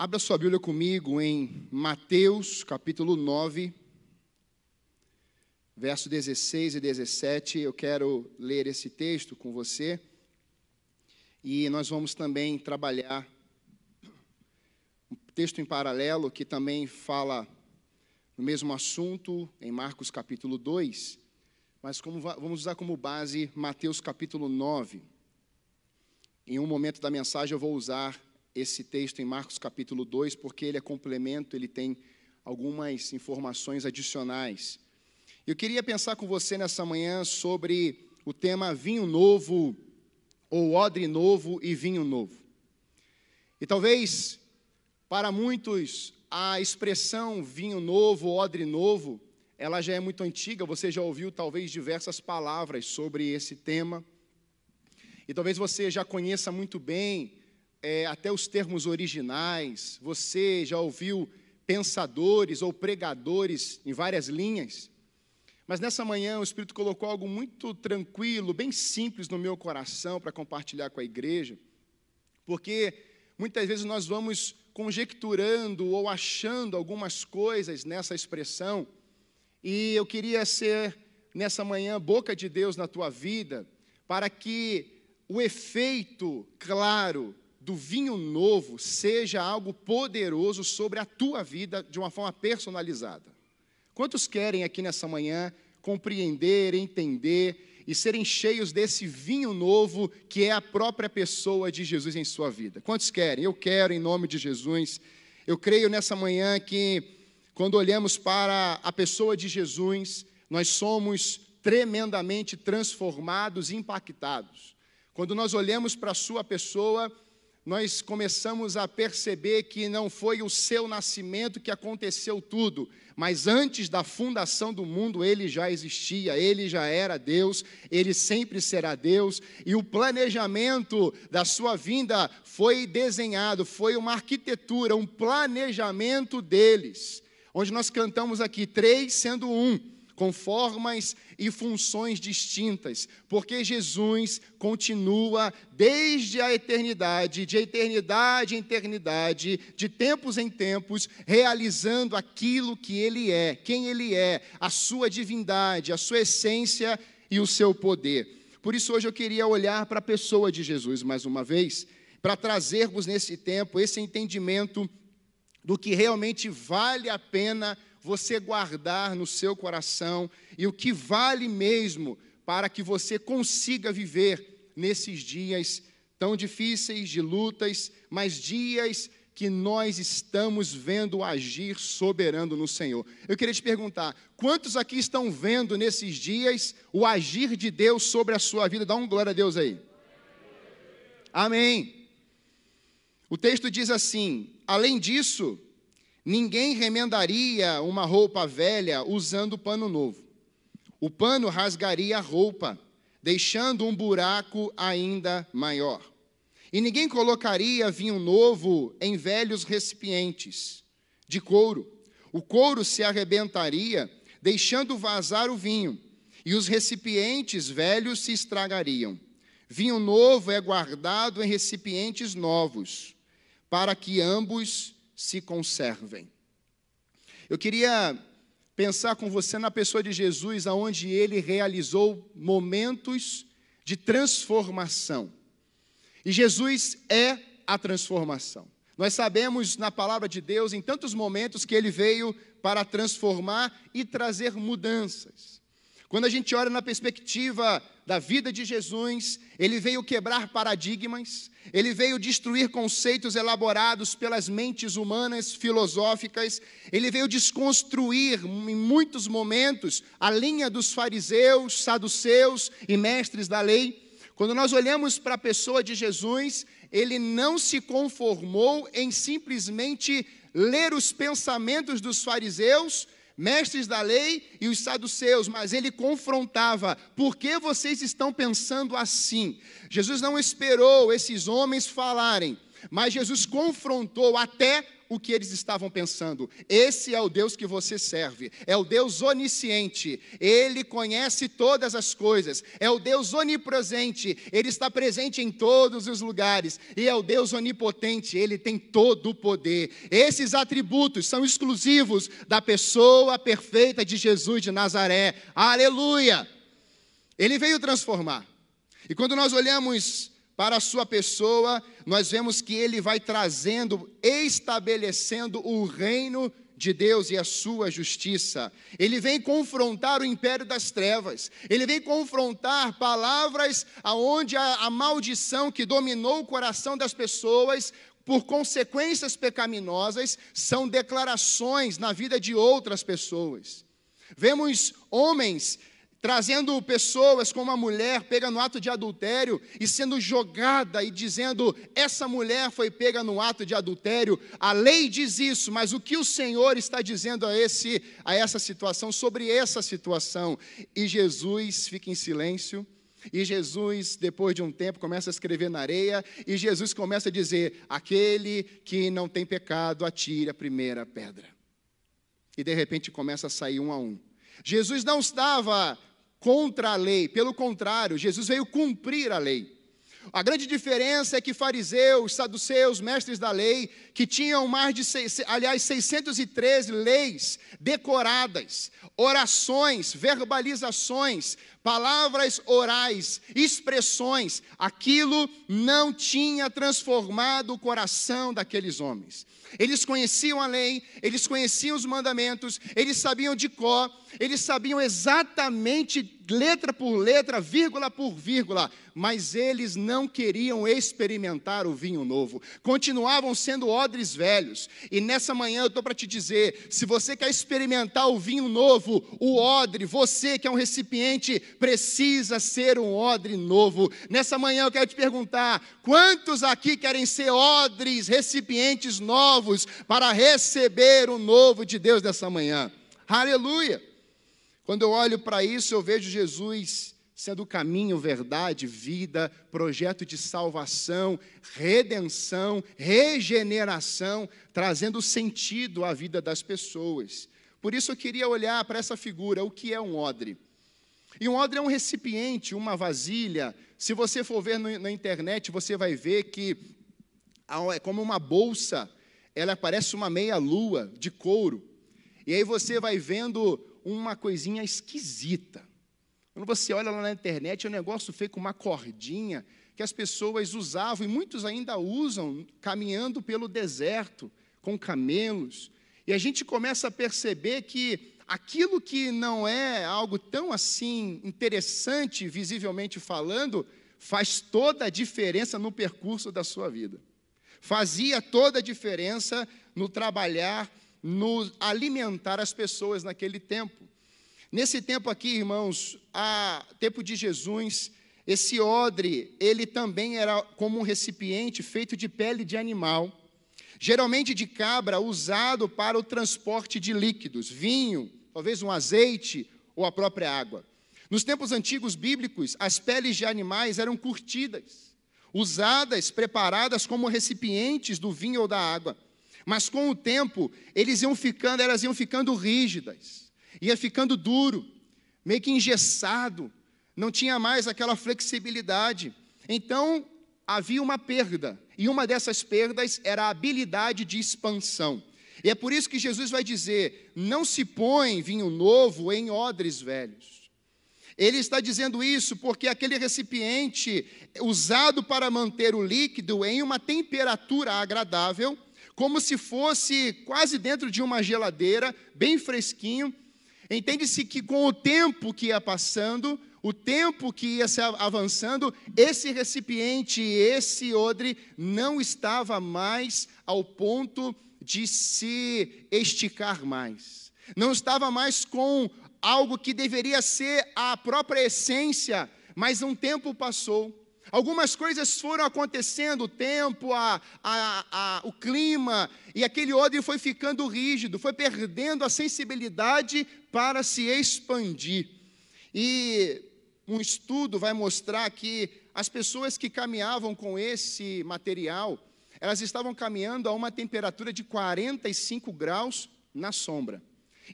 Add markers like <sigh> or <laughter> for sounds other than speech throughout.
Abra sua Bíblia comigo em Mateus, capítulo 9, verso 16 e 17. Eu quero ler esse texto com você. E nós vamos também trabalhar um texto em paralelo que também fala no mesmo assunto, em Marcos capítulo 2, mas como, vamos usar como base Mateus capítulo 9. Em um momento da mensagem eu vou usar esse texto em Marcos capítulo 2, porque ele é complemento, ele tem algumas informações adicionais. Eu queria pensar com você nessa manhã sobre o tema vinho novo, ou odre novo e vinho novo. E talvez, para muitos, a expressão vinho novo, odre novo, ela já é muito antiga, você já ouviu talvez diversas palavras sobre esse tema. E talvez você já conheça muito bem é, até os termos originais, você já ouviu pensadores ou pregadores em várias linhas. Mas nessa manhã o Espírito colocou algo muito tranquilo, bem simples no meu coração para compartilhar com a igreja, porque muitas vezes nós vamos conjecturando ou achando algumas coisas nessa expressão, e eu queria ser nessa manhã boca de Deus na tua vida, para que o efeito claro do vinho novo seja algo poderoso sobre a tua vida de uma forma personalizada. Quantos querem aqui nessa manhã compreender, entender e serem cheios desse vinho novo que é a própria pessoa de Jesus em sua vida? Quantos querem? Eu quero, em nome de Jesus. Eu creio nessa manhã que, quando olhamos para a pessoa de Jesus, nós somos tremendamente transformados e impactados. Quando nós olhamos para a sua pessoa, nós começamos a perceber que não foi o seu nascimento que aconteceu tudo, mas antes da fundação do mundo ele já existia, ele já era Deus, ele sempre será Deus, e o planejamento da sua vinda foi desenhado, foi uma arquitetura, um planejamento deles, onde nós cantamos aqui três sendo um com formas e funções distintas, porque Jesus continua desde a eternidade, de eternidade em eternidade, de tempos em tempos, realizando aquilo que Ele é, quem Ele é, a sua divindade, a sua essência e o seu poder. Por isso, hoje eu queria olhar para a pessoa de Jesus mais uma vez, para trazermos nesse tempo esse entendimento do que realmente vale a pena você guardar no seu coração e o que vale mesmo para que você consiga viver nesses dias tão difíceis de lutas, mas dias que nós estamos vendo agir soberano no Senhor. Eu queria te perguntar: quantos aqui estão vendo nesses dias o agir de Deus sobre a sua vida? Dá um glória a Deus aí. Amém. O texto diz assim: além disso, Ninguém remendaria uma roupa velha usando pano novo. O pano rasgaria a roupa, deixando um buraco ainda maior. E ninguém colocaria vinho novo em velhos recipientes de couro. O couro se arrebentaria, deixando vazar o vinho, e os recipientes velhos se estragariam. Vinho novo é guardado em recipientes novos, para que ambos se conservem. Eu queria pensar com você na pessoa de Jesus, aonde ele realizou momentos de transformação. E Jesus é a transformação. Nós sabemos na palavra de Deus, em tantos momentos, que ele veio para transformar e trazer mudanças. Quando a gente olha na perspectiva da vida de Jesus, ele veio quebrar paradigmas, ele veio destruir conceitos elaborados pelas mentes humanas filosóficas, ele veio desconstruir em muitos momentos a linha dos fariseus, saduceus e mestres da lei. Quando nós olhamos para a pessoa de Jesus, ele não se conformou em simplesmente ler os pensamentos dos fariseus mestres da lei e os saduceus, mas ele confrontava: por que vocês estão pensando assim? Jesus não esperou esses homens falarem mas Jesus confrontou até o que eles estavam pensando. Esse é o Deus que você serve, é o Deus onisciente, ele conhece todas as coisas, é o Deus onipresente, ele está presente em todos os lugares, e é o Deus onipotente, ele tem todo o poder. Esses atributos são exclusivos da pessoa perfeita de Jesus de Nazaré. Aleluia! Ele veio transformar. E quando nós olhamos para a sua pessoa, nós vemos que ele vai trazendo, estabelecendo o reino de Deus e a sua justiça. Ele vem confrontar o império das trevas. Ele vem confrontar palavras aonde a, a maldição que dominou o coração das pessoas por consequências pecaminosas são declarações na vida de outras pessoas. Vemos homens trazendo pessoas como a mulher pega no ato de adultério e sendo jogada e dizendo: essa mulher foi pega no ato de adultério. A lei diz isso, mas o que o Senhor está dizendo a, esse, a essa situação, sobre essa situação? E Jesus fica em silêncio. E Jesus, depois de um tempo, começa a escrever na areia, e Jesus começa a dizer: aquele que não tem pecado, atire a primeira pedra. E de repente começa a sair um a um. Jesus não estava contra a lei. Pelo contrário, Jesus veio cumprir a lei. A grande diferença é que fariseus, saduceus, mestres da lei, que tinham mais de, aliás, 613 leis decoradas, orações, verbalizações, palavras orais, expressões, aquilo não tinha transformado o coração daqueles homens. Eles conheciam a lei, eles conheciam os mandamentos, eles sabiam de cor, eles sabiam exatamente letra por letra, vírgula por vírgula, mas eles não queriam experimentar o vinho novo, continuavam sendo odres velhos. E nessa manhã eu estou para te dizer: se você quer experimentar o vinho novo, o odre, você que é um recipiente, precisa ser um odre novo. Nessa manhã eu quero te perguntar: quantos aqui querem ser odres, recipientes novos, para receber o novo de Deus nessa manhã? Aleluia! Quando eu olho para isso, eu vejo Jesus sendo o caminho, verdade, vida, projeto de salvação, redenção, regeneração, trazendo sentido à vida das pessoas. Por isso eu queria olhar para essa figura, o que é um odre? E um odre é um recipiente, uma vasilha. Se você for ver no, na internet, você vai ver que é como uma bolsa, ela parece uma meia-lua de couro. E aí você vai vendo uma coisinha esquisita. Quando você olha lá na internet, é um negócio feito com uma cordinha que as pessoas usavam, e muitos ainda usam, caminhando pelo deserto, com camelos. E a gente começa a perceber que aquilo que não é algo tão assim interessante, visivelmente falando, faz toda a diferença no percurso da sua vida. Fazia toda a diferença no trabalhar no alimentar as pessoas naquele tempo. Nesse tempo aqui, irmãos, a tempo de Jesus, esse odre, ele também era como um recipiente feito de pele de animal, geralmente de cabra, usado para o transporte de líquidos, vinho, talvez um azeite ou a própria água. Nos tempos antigos bíblicos, as peles de animais eram curtidas, usadas, preparadas como recipientes do vinho ou da água. Mas com o tempo, eles iam ficando, elas iam ficando rígidas, ia ficando duro, meio que engessado, não tinha mais aquela flexibilidade. Então, havia uma perda, e uma dessas perdas era a habilidade de expansão. E é por isso que Jesus vai dizer: não se põe vinho novo em odres velhos. Ele está dizendo isso porque aquele recipiente usado para manter o líquido em uma temperatura agradável como se fosse quase dentro de uma geladeira, bem fresquinho. Entende-se que com o tempo que ia passando, o tempo que ia se avançando, esse recipiente, esse odre, não estava mais ao ponto de se esticar mais. Não estava mais com algo que deveria ser a própria essência, mas um tempo passou. Algumas coisas foram acontecendo, o tempo, a, a, a, o clima, e aquele odre foi ficando rígido, foi perdendo a sensibilidade para se expandir. E um estudo vai mostrar que as pessoas que caminhavam com esse material, elas estavam caminhando a uma temperatura de 45 graus na sombra.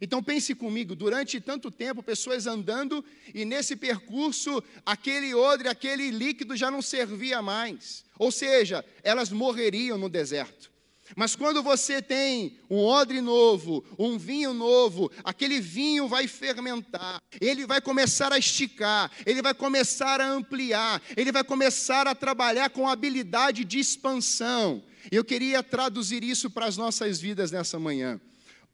Então pense comigo, durante tanto tempo, pessoas andando e nesse percurso, aquele odre, aquele líquido já não servia mais. Ou seja, elas morreriam no deserto. Mas quando você tem um odre novo, um vinho novo, aquele vinho vai fermentar, ele vai começar a esticar, ele vai começar a ampliar, ele vai começar a trabalhar com habilidade de expansão. Eu queria traduzir isso para as nossas vidas nessa manhã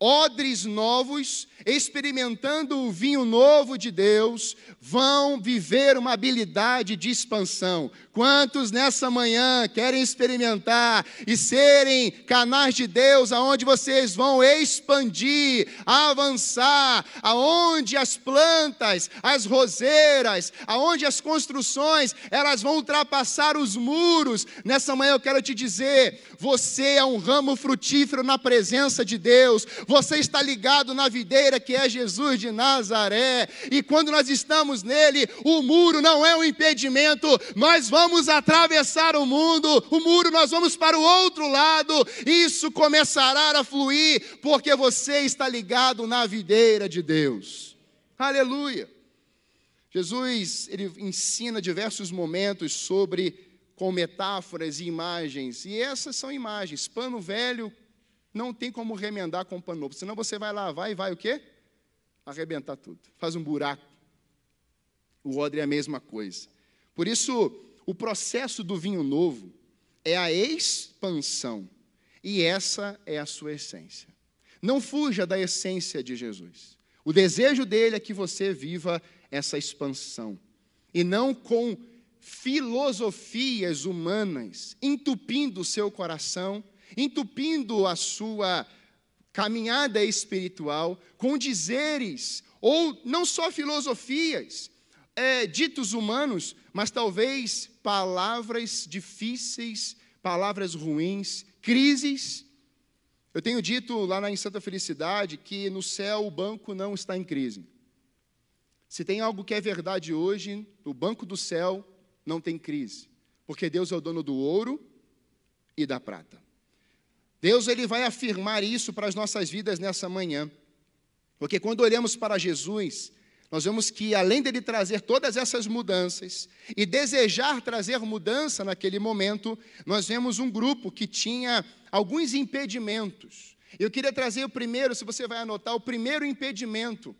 odres novos, experimentando o vinho novo de Deus, vão viver uma habilidade de expansão. Quantos nessa manhã querem experimentar e serem canais de Deus, aonde vocês vão expandir, avançar, aonde as plantas, as roseiras, aonde as construções, elas vão ultrapassar os muros. Nessa manhã eu quero te dizer, você é um ramo frutífero na presença de Deus. Você está ligado na videira que é Jesus de Nazaré. E quando nós estamos nele, o muro não é um impedimento. Nós vamos atravessar o mundo, o muro, nós vamos para o outro lado, isso começará a fluir, porque você está ligado na videira de Deus. Aleluia. Jesus, ele ensina diversos momentos sobre com metáforas e imagens, e essas são imagens. Pano velho não tem como remendar com pano novo, senão você vai lavar e vai o quê? Arrebentar tudo. Faz um buraco. O odre é a mesma coisa. Por isso, o processo do vinho novo é a expansão, e essa é a sua essência. Não fuja da essência de Jesus. O desejo dele é que você viva essa expansão, e não com filosofias humanas entupindo o seu coração, entupindo a sua caminhada espiritual com dizeres, ou não só filosofias, é, ditos humanos, mas talvez palavras difíceis, palavras ruins, crises. Eu tenho dito lá na Santa Felicidade que no céu o banco não está em crise. Se tem algo que é verdade hoje, no banco do céu não tem crise, porque Deus é o dono do ouro e da prata. Deus ele vai afirmar isso para as nossas vidas nessa manhã. Porque quando olhamos para Jesus, nós vemos que, além dele trazer todas essas mudanças e desejar trazer mudança naquele momento, nós vemos um grupo que tinha alguns impedimentos. Eu queria trazer o primeiro, se você vai anotar, o primeiro impedimento,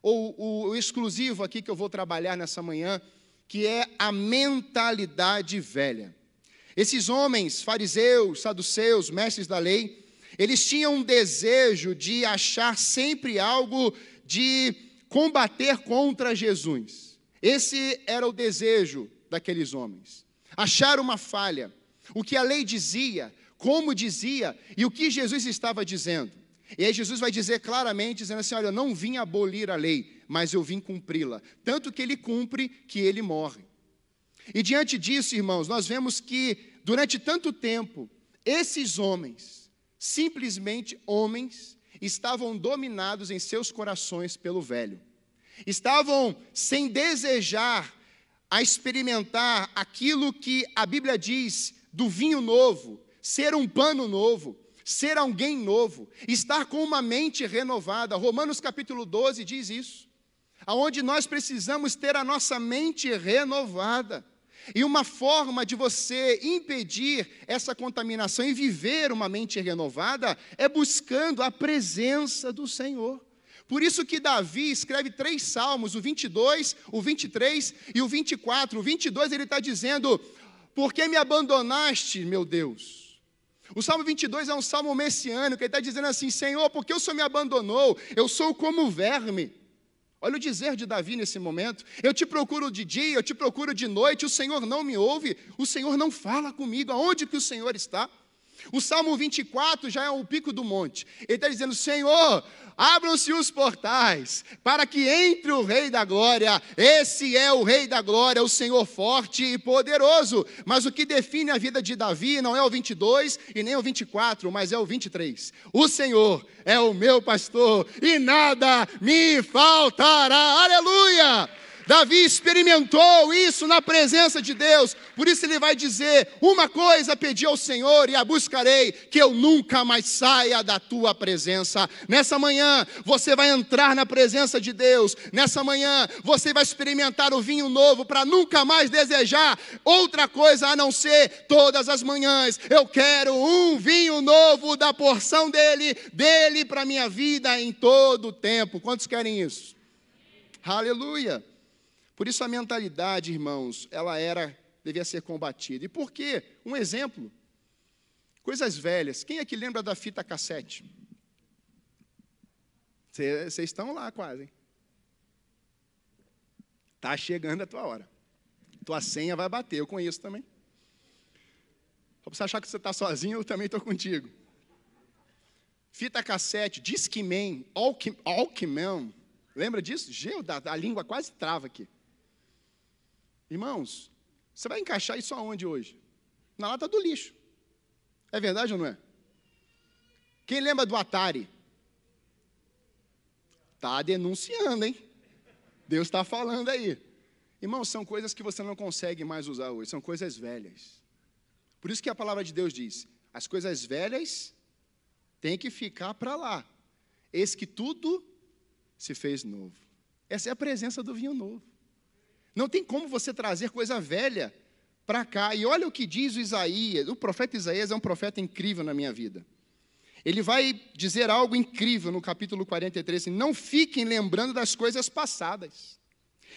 ou o, o exclusivo aqui que eu vou trabalhar nessa manhã, que é a mentalidade velha. Esses homens, fariseus, saduceus, mestres da lei, eles tinham um desejo de achar sempre algo de combater contra Jesus. Esse era o desejo daqueles homens. Achar uma falha, o que a lei dizia, como dizia e o que Jesus estava dizendo. E aí Jesus vai dizer claramente, dizendo assim: Olha, eu não vim abolir a lei, mas eu vim cumpri-la. Tanto que ele cumpre que ele morre. E diante disso, irmãos, nós vemos que durante tanto tempo, esses homens, simplesmente homens, estavam dominados em seus corações pelo velho. Estavam sem desejar a experimentar aquilo que a Bíblia diz do vinho novo, ser um pano novo, ser alguém novo, estar com uma mente renovada. Romanos capítulo 12 diz isso. Aonde nós precisamos ter a nossa mente renovada. E uma forma de você impedir essa contaminação e viver uma mente renovada é buscando a presença do Senhor. Por isso que Davi escreve três salmos, o 22, o 23 e o 24. O 22 ele está dizendo: Por que me abandonaste, meu Deus? O Salmo 22 é um salmo messiânico, ele está dizendo assim: Senhor, por que o Senhor me abandonou? Eu sou como verme. Olha o dizer de Davi nesse momento. Eu te procuro de dia, eu te procuro de noite, o Senhor não me ouve, o Senhor não fala comigo. Aonde que o Senhor está? O Salmo 24 já é o pico do monte. Ele está dizendo: Senhor, abram-se os portais, para que entre o Rei da Glória. Esse é o Rei da Glória, o Senhor forte e poderoso. Mas o que define a vida de Davi não é o 22 e nem o 24, mas é o 23. O Senhor é o meu pastor e nada me faltará. Aleluia! Davi experimentou isso na presença de Deus, por isso ele vai dizer: Uma coisa pedi ao Senhor e a buscarei, que eu nunca mais saia da tua presença. Nessa manhã, você vai entrar na presença de Deus, nessa manhã, você vai experimentar o vinho novo para nunca mais desejar outra coisa a não ser todas as manhãs. Eu quero um vinho novo da porção dele, dele para minha vida em todo o tempo. Quantos querem isso? Aleluia. Por isso a mentalidade, irmãos, ela era, devia ser combatida. E por quê? Um exemplo. Coisas velhas. Quem é que lembra da fita cassete? Vocês estão lá quase. Está chegando a tua hora. Tua senha vai bater, eu conheço também. Só para você achar que você está sozinho, eu também estou contigo. Fita cassete, Discman, Alckmin. Lembra disso? Geu, a língua quase trava aqui. Irmãos, você vai encaixar isso aonde hoje? Na lata do lixo. É verdade ou não é? Quem lembra do Atari? Está denunciando, hein? Deus está falando aí. Irmãos, são coisas que você não consegue mais usar hoje, são coisas velhas. Por isso que a palavra de Deus diz: as coisas velhas têm que ficar para lá. Eis que tudo se fez novo. Essa é a presença do vinho novo. Não tem como você trazer coisa velha para cá. E olha o que diz o Isaías. O profeta Isaías é um profeta incrível na minha vida. Ele vai dizer algo incrível no capítulo 43. Assim, Não fiquem lembrando das coisas passadas,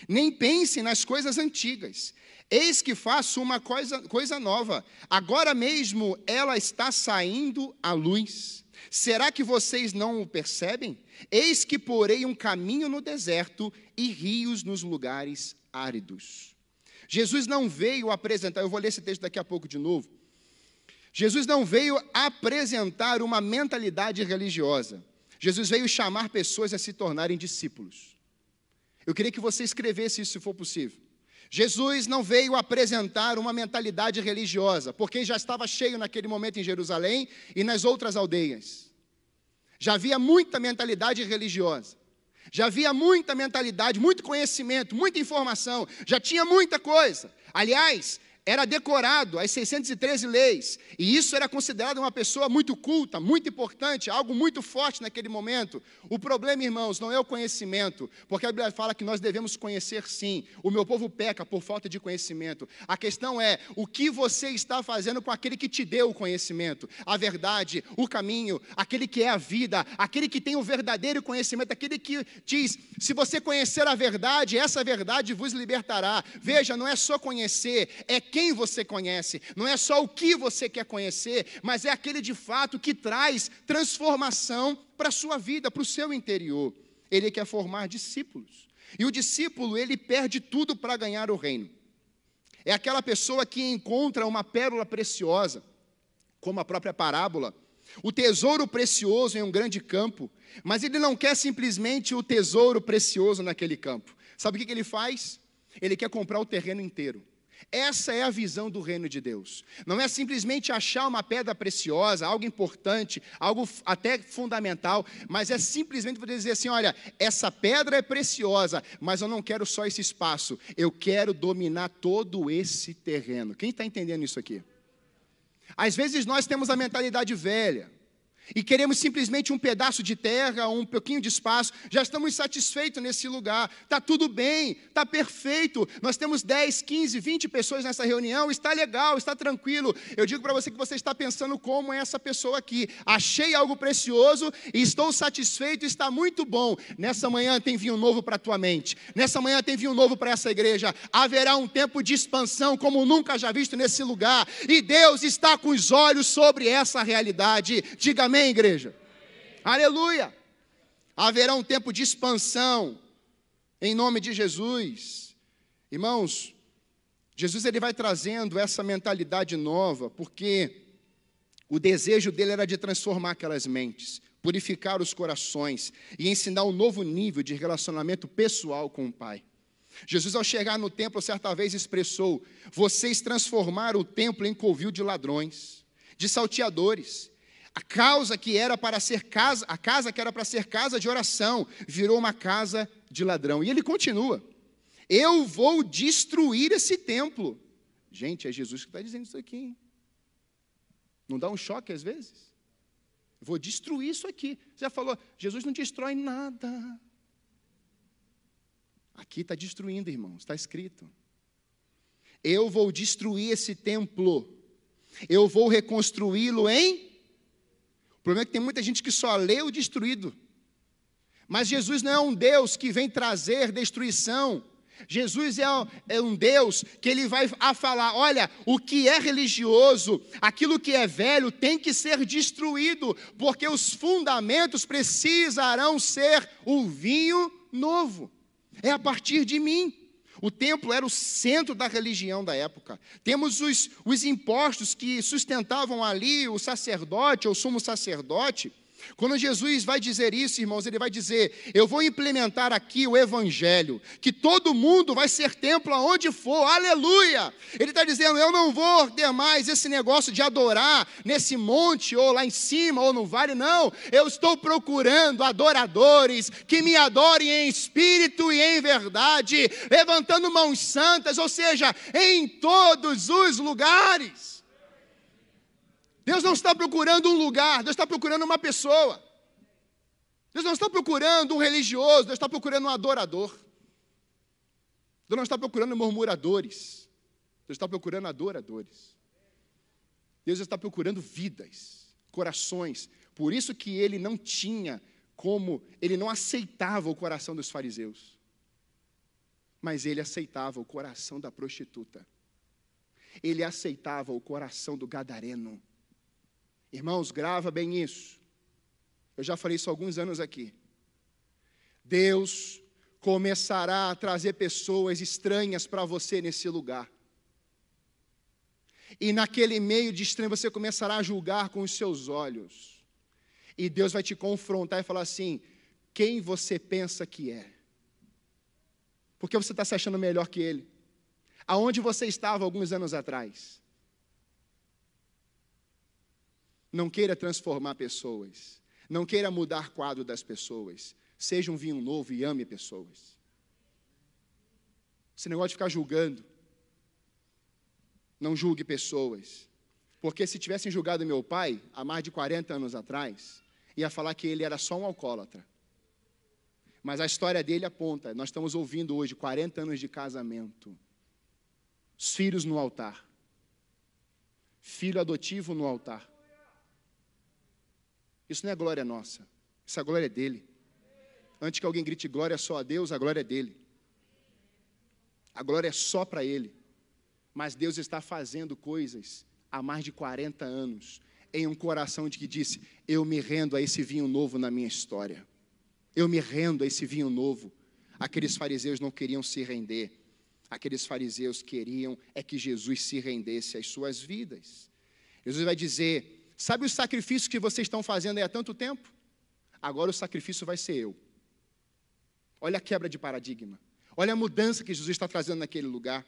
nem pensem nas coisas antigas. Eis que faço uma coisa, coisa nova. Agora mesmo ela está saindo à luz. Será que vocês não o percebem? Eis que porei um caminho no deserto e rios nos lugares áridos. Jesus não veio apresentar, eu vou ler esse texto daqui a pouco de novo. Jesus não veio apresentar uma mentalidade religiosa. Jesus veio chamar pessoas a se tornarem discípulos. Eu queria que você escrevesse isso se for possível. Jesus não veio apresentar uma mentalidade religiosa, porque já estava cheio naquele momento em Jerusalém e nas outras aldeias. Já havia muita mentalidade religiosa. Já havia muita mentalidade, muito conhecimento, muita informação, já tinha muita coisa. Aliás, era decorado as 613 leis, e isso era considerado uma pessoa muito culta, muito importante, algo muito forte naquele momento. O problema, irmãos, não é o conhecimento, porque a Bíblia fala que nós devemos conhecer sim. O meu povo peca por falta de conhecimento. A questão é o que você está fazendo com aquele que te deu o conhecimento, a verdade, o caminho, aquele que é a vida, aquele que tem o verdadeiro conhecimento, aquele que diz: se você conhecer a verdade, essa verdade vos libertará. Veja, não é só conhecer, é quem você conhece, não é só o que você quer conhecer, mas é aquele de fato que traz transformação para a sua vida, para o seu interior. Ele quer formar discípulos. E o discípulo, ele perde tudo para ganhar o reino. É aquela pessoa que encontra uma pérola preciosa, como a própria parábola, o tesouro precioso em um grande campo, mas ele não quer simplesmente o tesouro precioso naquele campo. Sabe o que ele faz? Ele quer comprar o terreno inteiro. Essa é a visão do reino de Deus. Não é simplesmente achar uma pedra preciosa, algo importante, algo até fundamental, mas é simplesmente você dizer assim: olha, essa pedra é preciosa, mas eu não quero só esse espaço, eu quero dominar todo esse terreno. Quem está entendendo isso aqui? Às vezes nós temos a mentalidade velha e queremos simplesmente um pedaço de terra, um pouquinho de espaço, já estamos satisfeitos nesse lugar, está tudo bem, está perfeito, nós temos 10, 15, 20 pessoas nessa reunião, está legal, está tranquilo. Eu digo para você que você está pensando como é essa pessoa aqui. Achei algo precioso estou satisfeito, está muito bom. Nessa manhã tem vinho novo para a tua mente, nessa manhã tem vinho novo para essa igreja. Haverá um tempo de expansão como nunca já visto nesse lugar, e Deus está com os olhos sobre essa realidade. Diga Amém, igreja? Aleluia! Haverá um tempo de expansão, em nome de Jesus. Irmãos, Jesus ele vai trazendo essa mentalidade nova, porque o desejo dele era de transformar aquelas mentes, purificar os corações e ensinar um novo nível de relacionamento pessoal com o Pai. Jesus, ao chegar no templo, certa vez expressou: Vocês transformaram o templo em covil de ladrões, de salteadores. A causa que era para ser casa, a casa que era para ser casa de oração, virou uma casa de ladrão. E ele continua. Eu vou destruir esse templo. Gente, é Jesus que está dizendo isso aqui. Hein? Não dá um choque às vezes? Vou destruir isso aqui. Você já falou, Jesus não destrói nada. Aqui está destruindo, irmãos, está escrito. Eu vou destruir esse templo. Eu vou reconstruí-lo em. Problema é que tem muita gente que só lê o destruído. Mas Jesus não é um Deus que vem trazer destruição. Jesus é, é um Deus que ele vai a falar: olha, o que é religioso, aquilo que é velho, tem que ser destruído, porque os fundamentos precisarão ser o vinho novo. É a partir de mim. O templo era o centro da religião da época. Temos os, os impostos que sustentavam ali o sacerdote ou sumo sacerdote. Quando Jesus vai dizer isso, irmãos, ele vai dizer: Eu vou implementar aqui o Evangelho, que todo mundo vai ser templo aonde for, aleluia! Ele está dizendo: Eu não vou ter mais esse negócio de adorar nesse monte, ou lá em cima, ou no vale, não. Eu estou procurando adoradores que me adorem em espírito e em verdade, levantando mãos santas, ou seja, em todos os lugares. Deus não está procurando um lugar, Deus está procurando uma pessoa. Deus não está procurando um religioso, Deus está procurando um adorador. Deus não está procurando murmuradores, Deus está procurando adoradores. Deus está procurando vidas, corações. Por isso que ele não tinha como, ele não aceitava o coração dos fariseus. Mas ele aceitava o coração da prostituta. Ele aceitava o coração do gadareno. Irmãos, grava bem isso. Eu já falei isso há alguns anos aqui. Deus começará a trazer pessoas estranhas para você nesse lugar. E naquele meio de estranho você começará a julgar com os seus olhos. E Deus vai te confrontar e falar assim: quem você pensa que é? Porque você está se achando melhor que ele? Aonde você estava alguns anos atrás? Não queira transformar pessoas. Não queira mudar quadro das pessoas. Seja um vinho novo e ame pessoas. Esse negócio de ficar julgando. Não julgue pessoas. Porque se tivessem julgado meu pai, há mais de 40 anos atrás, ia falar que ele era só um alcoólatra. Mas a história dele aponta, nós estamos ouvindo hoje 40 anos de casamento. Os filhos no altar. Filho adotivo no altar. Isso não é glória nossa, isso é glória dele. Antes que alguém grite glória só a Deus, a glória é dele. A glória é só para ele. Mas Deus está fazendo coisas há mais de 40 anos em um coração de que disse: Eu me rendo a esse vinho novo na minha história. Eu me rendo a esse vinho novo. Aqueles fariseus não queriam se render. Aqueles fariseus queriam é que Jesus se rendesse às suas vidas. Jesus vai dizer: Sabe o sacrifício que vocês estão fazendo aí há tanto tempo? Agora o sacrifício vai ser eu. Olha a quebra de paradigma. Olha a mudança que Jesus está trazendo naquele lugar.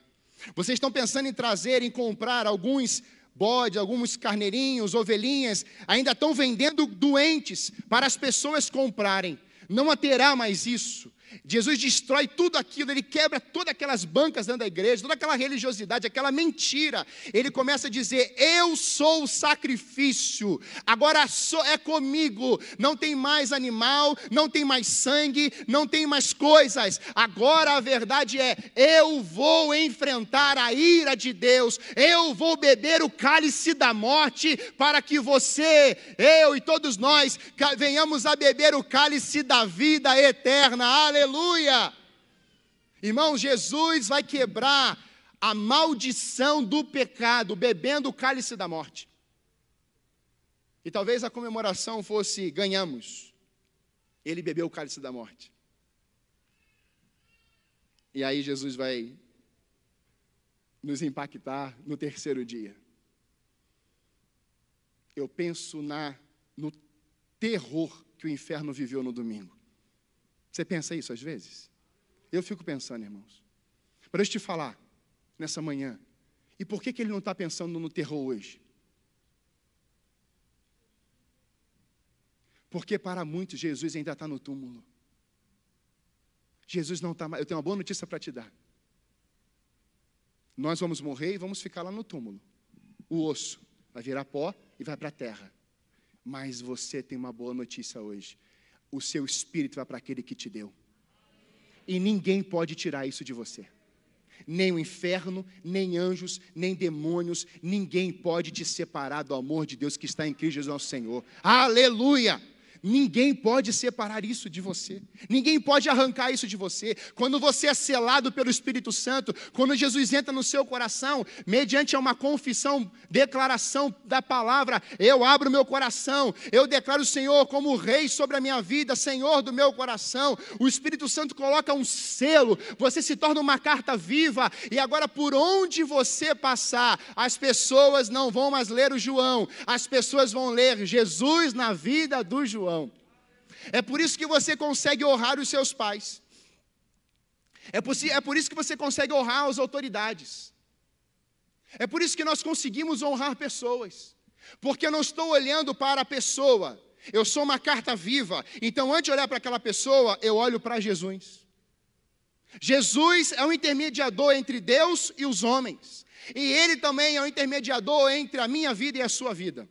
Vocês estão pensando em trazer, em comprar alguns bodes, alguns carneirinhos, ovelhinhas, ainda estão vendendo doentes para as pessoas comprarem. Não terá mais isso. Jesus destrói tudo aquilo, ele quebra todas aquelas bancas dentro da igreja, toda aquela religiosidade, aquela mentira. Ele começa a dizer: Eu sou o sacrifício, agora é comigo. Não tem mais animal, não tem mais sangue, não tem mais coisas. Agora a verdade é: eu vou enfrentar a ira de Deus, eu vou beber o cálice da morte, para que você, eu e todos nós venhamos a beber o cálice da vida eterna. Aleluia aleluia. Irmão, Jesus vai quebrar a maldição do pecado, bebendo o cálice da morte. E talvez a comemoração fosse: ganhamos. Ele bebeu o cálice da morte. E aí Jesus vai nos impactar no terceiro dia. Eu penso na no terror que o inferno viveu no domingo. Você pensa isso às vezes? Eu fico pensando, irmãos. Para eu te falar, nessa manhã, e por que, que ele não está pensando no terror hoje? Porque para muitos Jesus ainda está no túmulo. Jesus não está mais. Eu tenho uma boa notícia para te dar. Nós vamos morrer e vamos ficar lá no túmulo. O osso vai virar pó e vai para a terra. Mas você tem uma boa notícia hoje. O seu espírito vai para aquele que te deu. E ninguém pode tirar isso de você. Nem o inferno, nem anjos, nem demônios, ninguém pode te separar do amor de Deus que está em Cristo Jesus nosso Senhor. Aleluia! Ninguém pode separar isso de você. Ninguém pode arrancar isso de você. Quando você é selado pelo Espírito Santo, quando Jesus entra no seu coração, mediante uma confissão, declaração da palavra, eu abro meu coração, eu declaro o Senhor como rei sobre a minha vida, Senhor do meu coração. O Espírito Santo coloca um selo, você se torna uma carta viva, e agora por onde você passar, as pessoas não vão mais ler o João, as pessoas vão ler Jesus na vida do João. João. É por isso que você consegue honrar os seus pais. É por, é por isso que você consegue honrar as autoridades. É por isso que nós conseguimos honrar pessoas. Porque eu não estou olhando para a pessoa, eu sou uma carta viva. Então, antes de olhar para aquela pessoa, eu olho para Jesus. Jesus é o intermediador entre Deus e os homens. E Ele também é o intermediador entre a minha vida e a sua vida.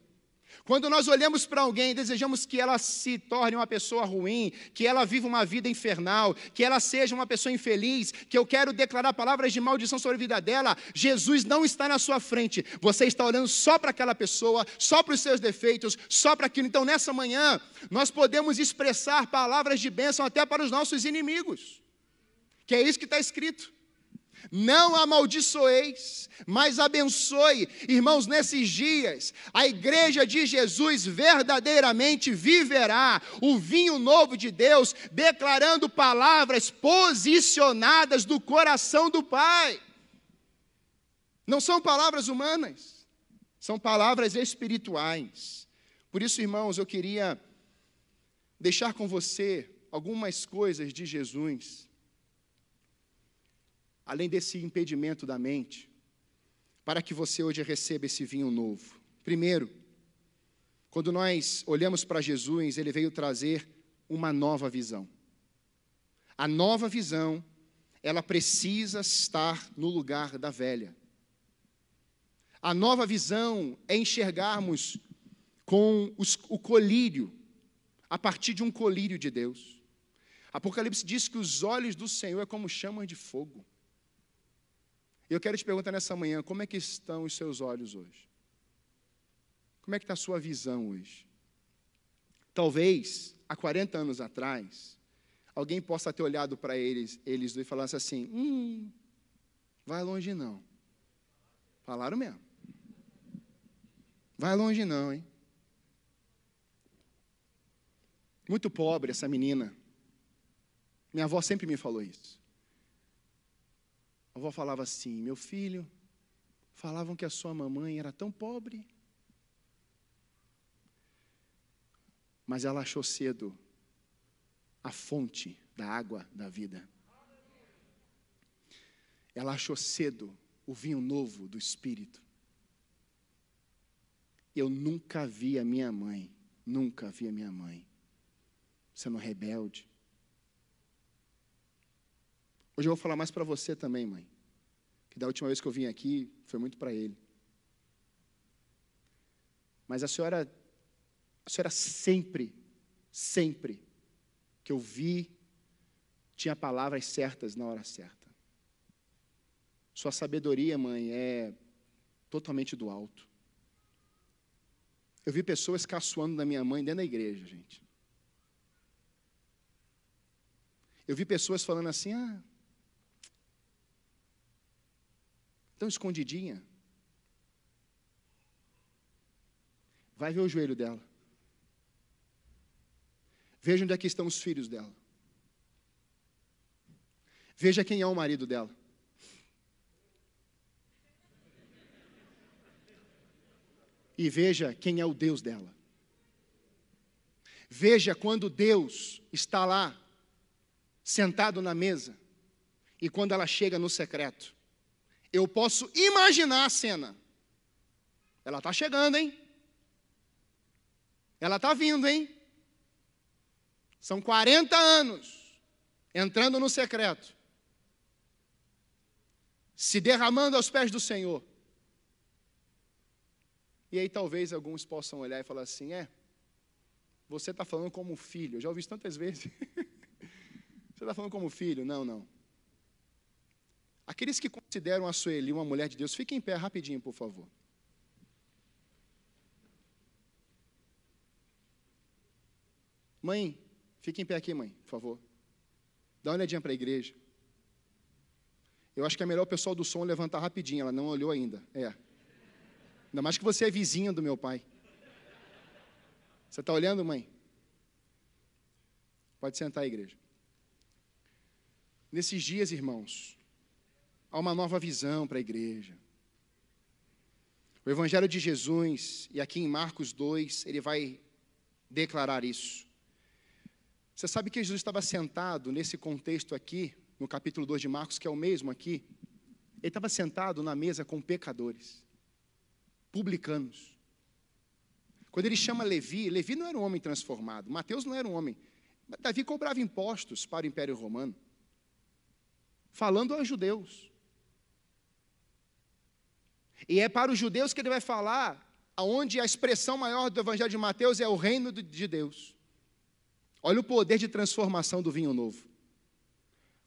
Quando nós olhamos para alguém e desejamos que ela se torne uma pessoa ruim, que ela viva uma vida infernal, que ela seja uma pessoa infeliz, que eu quero declarar palavras de maldição sobre a vida dela, Jesus não está na sua frente. Você está olhando só para aquela pessoa, só para os seus defeitos, só para aquilo. Então, nessa manhã, nós podemos expressar palavras de bênção até para os nossos inimigos, que é isso que está escrito. Não amaldiçoeis, mas abençoe. Irmãos, nesses dias, a igreja de Jesus verdadeiramente viverá o vinho novo de Deus, declarando palavras posicionadas do coração do Pai. Não são palavras humanas, são palavras espirituais. Por isso, irmãos, eu queria deixar com você algumas coisas de Jesus além desse impedimento da mente, para que você hoje receba esse vinho novo? Primeiro, quando nós olhamos para Jesus, ele veio trazer uma nova visão. A nova visão, ela precisa estar no lugar da velha. A nova visão é enxergarmos com os, o colírio, a partir de um colírio de Deus. Apocalipse diz que os olhos do Senhor é como chamas de fogo. E eu quero te perguntar nessa manhã, como é que estão os seus olhos hoje? Como é que está a sua visão hoje? Talvez, há 40 anos atrás, alguém possa ter olhado para eles, eles e falasse assim, hum, vai longe não. Falaram mesmo. Vai longe não, hein? Muito pobre essa menina. Minha avó sempre me falou isso. A avó falava assim: Meu filho, falavam que a sua mamãe era tão pobre. Mas ela achou cedo a fonte da água da vida. Ela achou cedo o vinho novo do Espírito. Eu nunca vi a minha mãe, nunca vi a minha mãe sendo rebelde, Hoje eu vou falar mais para você também, mãe. Que da última vez que eu vim aqui foi muito para ele. Mas a senhora, a senhora sempre, sempre que eu vi, tinha palavras certas na hora certa. Sua sabedoria, mãe, é totalmente do alto. Eu vi pessoas caçoando da minha mãe dentro da igreja, gente. Eu vi pessoas falando assim: ah, tão escondidinha. Vai ver o joelho dela. Veja onde é que estão os filhos dela. Veja quem é o marido dela. E veja quem é o Deus dela. Veja quando Deus está lá, sentado na mesa, e quando ela chega no secreto. Eu posso imaginar a cena. Ela está chegando, hein? Ela está vindo, hein? São 40 anos entrando no secreto. se derramando aos pés do Senhor. E aí talvez alguns possam olhar e falar assim: é, você está falando como filho. Eu já ouvi isso tantas vezes. <laughs> você está falando como filho? Não, não. Aqueles que consideram a Sueli uma mulher de Deus, fiquem em pé rapidinho, por favor. Mãe, fique em pé aqui, mãe, por favor. Dá uma olhadinha para a igreja. Eu acho que é melhor o pessoal do som levantar rapidinho, ela não olhou ainda. É. Ainda mais que você é vizinha do meu pai. Você está olhando, mãe? Pode sentar, igreja. Nesses dias, irmãos, há uma nova visão para a igreja. O Evangelho de Jesus, e aqui em Marcos 2, ele vai declarar isso. Você sabe que Jesus estava sentado nesse contexto aqui, no capítulo 2 de Marcos, que é o mesmo aqui. Ele estava sentado na mesa com pecadores, publicanos. Quando ele chama Levi, Levi não era um homem transformado, Mateus não era um homem. Davi cobrava impostos para o Império Romano, falando aos judeus. E é para os judeus que ele vai falar, aonde a expressão maior do Evangelho de Mateus é o reino de Deus. Olha o poder de transformação do vinho novo.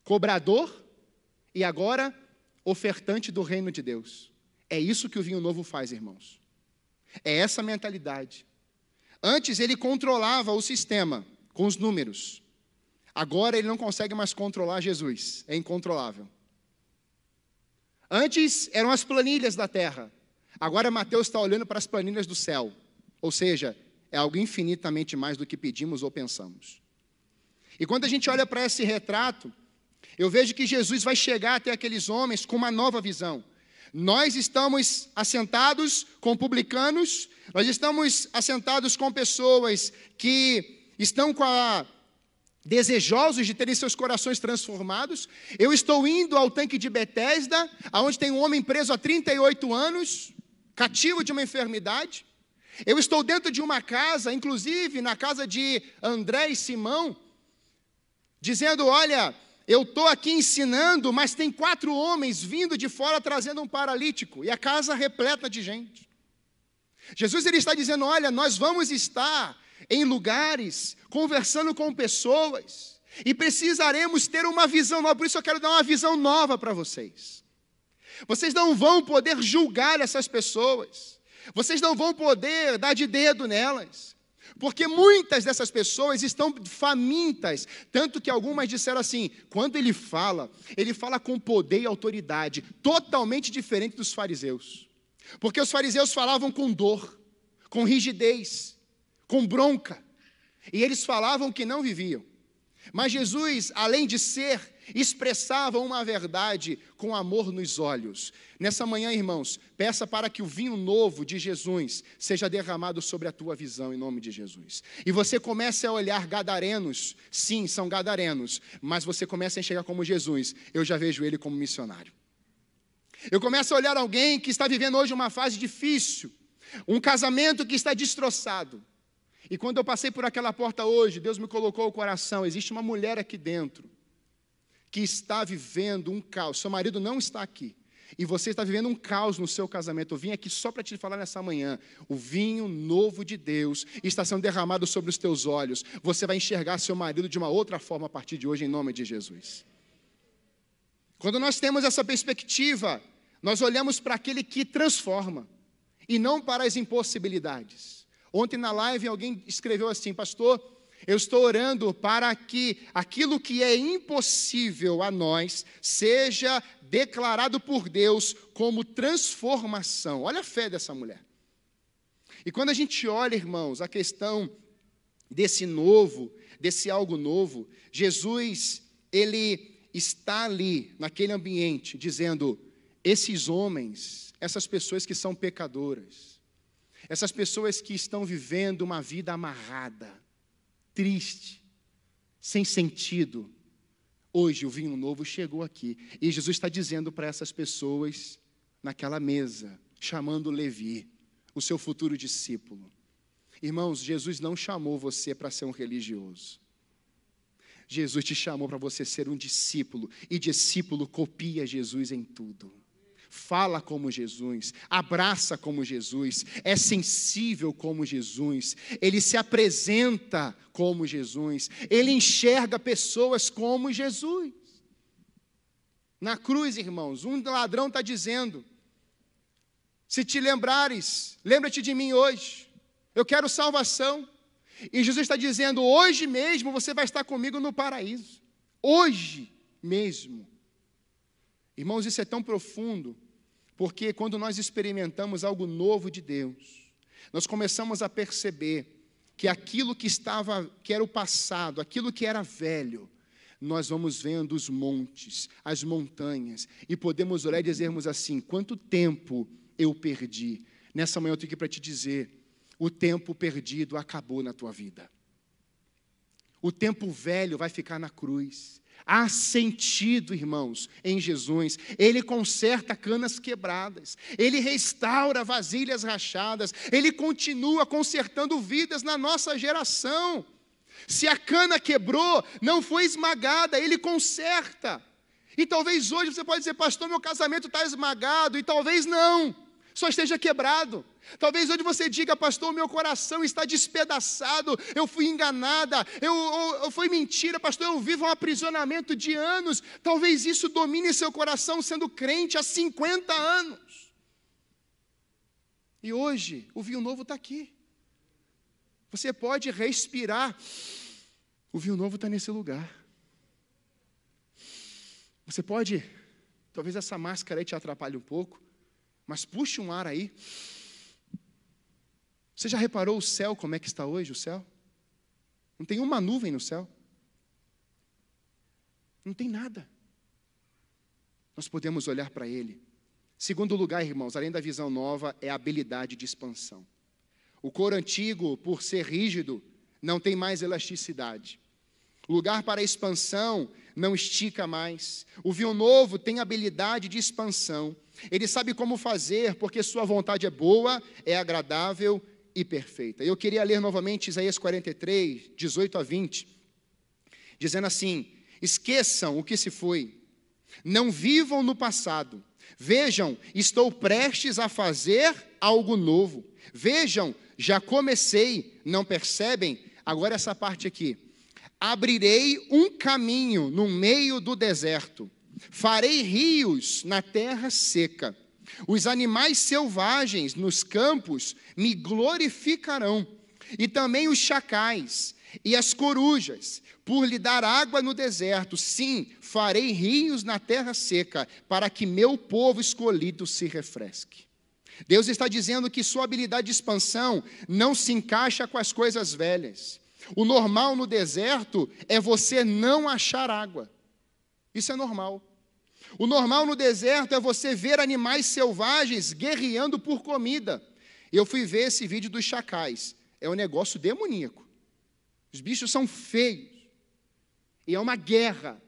Cobrador e agora ofertante do reino de Deus. É isso que o vinho novo faz, irmãos. É essa mentalidade. Antes ele controlava o sistema com os números. Agora ele não consegue mais controlar Jesus. É incontrolável. Antes eram as planilhas da terra. Agora Mateus está olhando para as planilhas do céu. Ou seja, é algo infinitamente mais do que pedimos ou pensamos. E quando a gente olha para esse retrato, eu vejo que Jesus vai chegar até aqueles homens com uma nova visão. Nós estamos assentados com publicanos, nós estamos assentados com pessoas que estão com a desejosos de terem seus corações transformados. Eu estou indo ao tanque de Betesda, aonde tem um homem preso há 38 anos, cativo de uma enfermidade. Eu estou dentro de uma casa, inclusive na casa de André e Simão, dizendo: Olha, eu estou aqui ensinando, mas tem quatro homens vindo de fora trazendo um paralítico, e a casa repleta de gente. Jesus ele está dizendo: Olha, nós vamos estar em lugares, conversando com pessoas, e precisaremos ter uma visão nova, por isso eu quero dar uma visão nova para vocês. Vocês não vão poder julgar essas pessoas. Vocês não vão poder dar de dedo nelas. Porque muitas dessas pessoas estão famintas, tanto que algumas disseram assim: quando ele fala, ele fala com poder e autoridade, totalmente diferente dos fariseus. Porque os fariseus falavam com dor, com rigidez, com bronca, e eles falavam que não viviam. Mas Jesus, além de ser expressavam uma verdade com amor nos olhos. Nessa manhã, irmãos, peça para que o vinho novo de Jesus seja derramado sobre a tua visão, em nome de Jesus. E você comece a olhar gadarenos, sim, são gadarenos, mas você começa a enxergar como Jesus, eu já vejo ele como missionário. Eu começo a olhar alguém que está vivendo hoje uma fase difícil, um casamento que está destroçado. E quando eu passei por aquela porta hoje, Deus me colocou o coração, existe uma mulher aqui dentro que está vivendo um caos, seu marido não está aqui, e você está vivendo um caos no seu casamento, eu vim aqui só para te falar nessa manhã: o vinho novo de Deus está sendo derramado sobre os teus olhos. Você vai enxergar seu marido de uma outra forma a partir de hoje, em nome de Jesus. Quando nós temos essa perspectiva, nós olhamos para aquele que transforma e não para as impossibilidades. Ontem na live alguém escreveu assim, pastor. Eu estou orando para que aquilo que é impossível a nós seja declarado por Deus como transformação. Olha a fé dessa mulher. E quando a gente olha, irmãos, a questão desse novo, desse algo novo, Jesus, ele está ali, naquele ambiente, dizendo: esses homens, essas pessoas que são pecadoras, essas pessoas que estão vivendo uma vida amarrada, triste, sem sentido. Hoje o vinho novo chegou aqui e Jesus está dizendo para essas pessoas naquela mesa, chamando Levi, o seu futuro discípulo. Irmãos, Jesus não chamou você para ser um religioso. Jesus te chamou para você ser um discípulo, e discípulo copia Jesus em tudo. Fala como Jesus, abraça como Jesus, é sensível como Jesus, ele se apresenta como Jesus, ele enxerga pessoas como Jesus. Na cruz, irmãos, um ladrão está dizendo: se te lembrares, lembra-te de mim hoje, eu quero salvação. E Jesus está dizendo: hoje mesmo você vai estar comigo no paraíso. Hoje mesmo. Irmãos, isso é tão profundo, porque quando nós experimentamos algo novo de Deus, nós começamos a perceber que aquilo que estava, que era o passado, aquilo que era velho, nós vamos vendo os montes, as montanhas, e podemos olhar e dizermos assim: quanto tempo eu perdi? Nessa manhã eu tenho aqui para te dizer: o tempo perdido acabou na tua vida. O tempo velho vai ficar na cruz. Há sentido, irmãos, em Jesus. Ele conserta canas quebradas, ele restaura vasilhas rachadas, ele continua consertando vidas na nossa geração. Se a cana quebrou, não foi esmagada, ele conserta. E talvez hoje você pode dizer, pastor, meu casamento está esmagado, e talvez não só esteja quebrado. Talvez hoje você diga, pastor, meu coração está despedaçado, eu fui enganada, eu, eu, eu foi mentira, pastor, eu vivo um aprisionamento de anos. Talvez isso domine seu coração sendo crente há 50 anos. E hoje, o vinho novo está aqui. Você pode respirar. O vinho novo está nesse lugar. Você pode, talvez essa máscara aí te atrapalhe um pouco. Mas puxe um ar aí. Você já reparou o céu, como é que está hoje o céu? Não tem uma nuvem no céu. Não tem nada. Nós podemos olhar para ele. Segundo lugar, irmãos, além da visão nova, é a habilidade de expansão. O couro antigo, por ser rígido, não tem mais elasticidade. Lugar para expansão não estica mais. O vinho novo tem habilidade de expansão. Ele sabe como fazer, porque sua vontade é boa, é agradável e perfeita. Eu queria ler novamente Isaías 43, 18 a 20, dizendo assim: Esqueçam o que se foi, não vivam no passado. Vejam, estou prestes a fazer algo novo. Vejam, já comecei, não percebem? Agora essa parte aqui. Abrirei um caminho no meio do deserto Farei rios na terra seca. Os animais selvagens nos campos me glorificarão, e também os chacais e as corujas, por lhe dar água no deserto. Sim, farei rios na terra seca, para que meu povo escolhido se refresque. Deus está dizendo que sua habilidade de expansão não se encaixa com as coisas velhas. O normal no deserto é você não achar água. Isso é normal. O normal no deserto é você ver animais selvagens guerreando por comida. Eu fui ver esse vídeo dos chacais. É um negócio demoníaco. Os bichos são feios. E é uma guerra.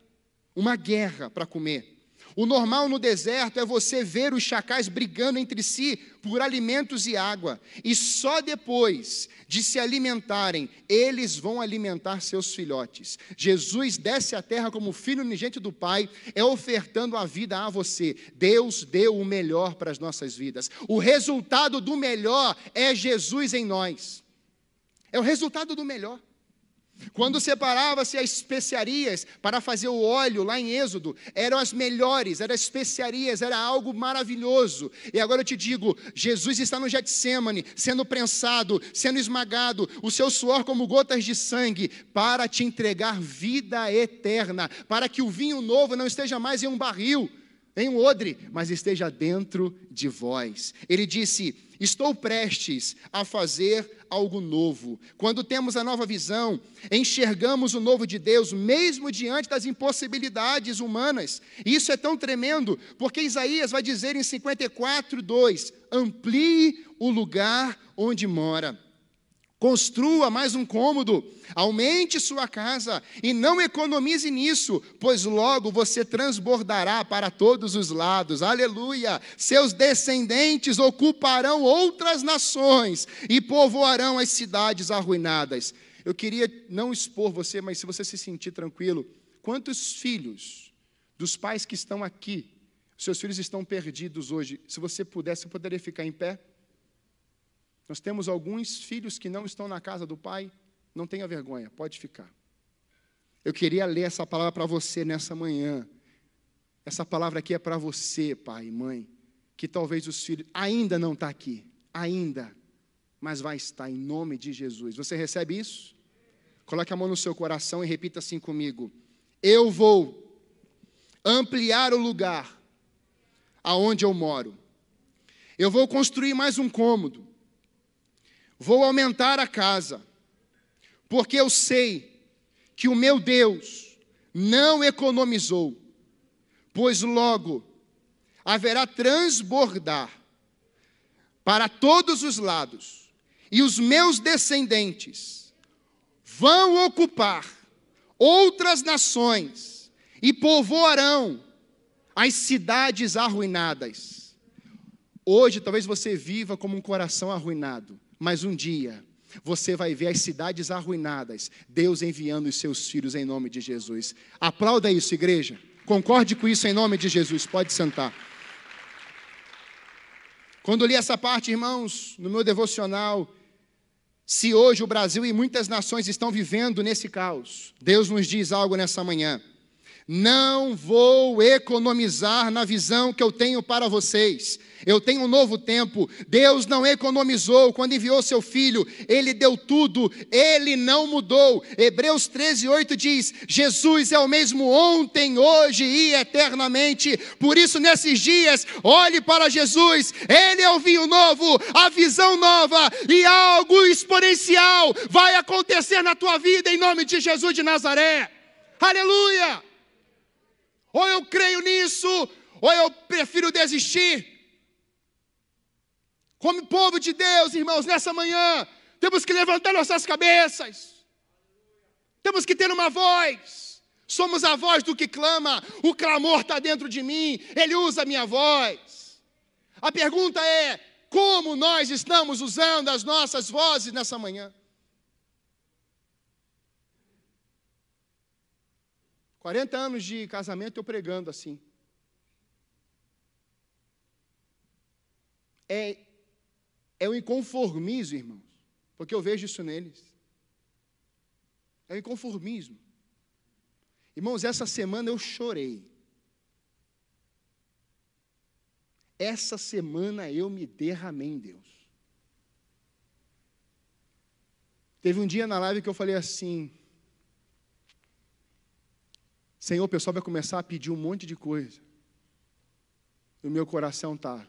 Uma guerra para comer. O normal no deserto é você ver os chacais brigando entre si por alimentos e água, e só depois de se alimentarem, eles vão alimentar seus filhotes. Jesus desce à terra como filho unigente do Pai, é ofertando a vida a você. Deus deu o melhor para as nossas vidas. O resultado do melhor é Jesus em nós. É o resultado do melhor. Quando separava-se as especiarias para fazer o óleo lá em Êxodo, eram as melhores, eram especiarias, era algo maravilhoso. E agora eu te digo: Jesus está no Getsemane, sendo prensado, sendo esmagado, o seu suor como gotas de sangue, para te entregar vida eterna, para que o vinho novo não esteja mais em um barril, em um odre, mas esteja dentro de vós. Ele disse: Estou prestes a fazer algo novo. Quando temos a nova visão, enxergamos o novo de Deus, mesmo diante das impossibilidades humanas. Isso é tão tremendo, porque Isaías vai dizer em 54, 2: amplie o lugar onde mora. Construa mais um cômodo, aumente sua casa e não economize nisso, pois logo você transbordará para todos os lados. Aleluia! Seus descendentes ocuparão outras nações e povoarão as cidades arruinadas. Eu queria não expor você, mas se você se sentir tranquilo, quantos filhos dos pais que estão aqui Seus filhos estão perdidos hoje. Se você pudesse, você poderia ficar em pé? Nós temos alguns filhos que não estão na casa do pai. Não tenha vergonha, pode ficar. Eu queria ler essa palavra para você nessa manhã. Essa palavra aqui é para você, pai e mãe, que talvez os filhos ainda não está aqui, ainda, mas vai estar em nome de Jesus. Você recebe isso? Coloque a mão no seu coração e repita assim comigo: Eu vou ampliar o lugar aonde eu moro. Eu vou construir mais um cômodo. Vou aumentar a casa. Porque eu sei que o meu Deus não economizou, pois logo haverá transbordar para todos os lados, e os meus descendentes vão ocupar outras nações e povoarão as cidades arruinadas. Hoje, talvez você viva como um coração arruinado, mas um dia você vai ver as cidades arruinadas, Deus enviando os seus filhos em nome de Jesus. Aplauda isso, igreja. Concorde com isso em nome de Jesus. Pode sentar. Quando li essa parte, irmãos, no meu devocional, se hoje o Brasil e muitas nações estão vivendo nesse caos, Deus nos diz algo nessa manhã. Não vou economizar na visão que eu tenho para vocês. Eu tenho um novo tempo. Deus não economizou quando enviou seu filho, ele deu tudo, ele não mudou. Hebreus 13, 8 diz: Jesus é o mesmo ontem, hoje e eternamente. Por isso, nesses dias, olhe para Jesus, ele é o vinho novo, a visão nova e algo exponencial vai acontecer na tua vida em nome de Jesus de Nazaré. Aleluia! Ou eu creio nisso, ou eu prefiro desistir. Como povo de Deus, irmãos, nessa manhã, temos que levantar nossas cabeças. Temos que ter uma voz. Somos a voz do que clama. O clamor está dentro de mim. Ele usa a minha voz. A pergunta é: como nós estamos usando as nossas vozes nessa manhã? 40 anos de casamento eu pregando assim. É, é o inconformismo, irmãos, porque eu vejo isso neles. É o inconformismo. Irmãos, essa semana eu chorei. Essa semana eu me derramei em Deus. Teve um dia na live que eu falei assim: Senhor, o pessoal vai começar a pedir um monte de coisa. E o meu coração está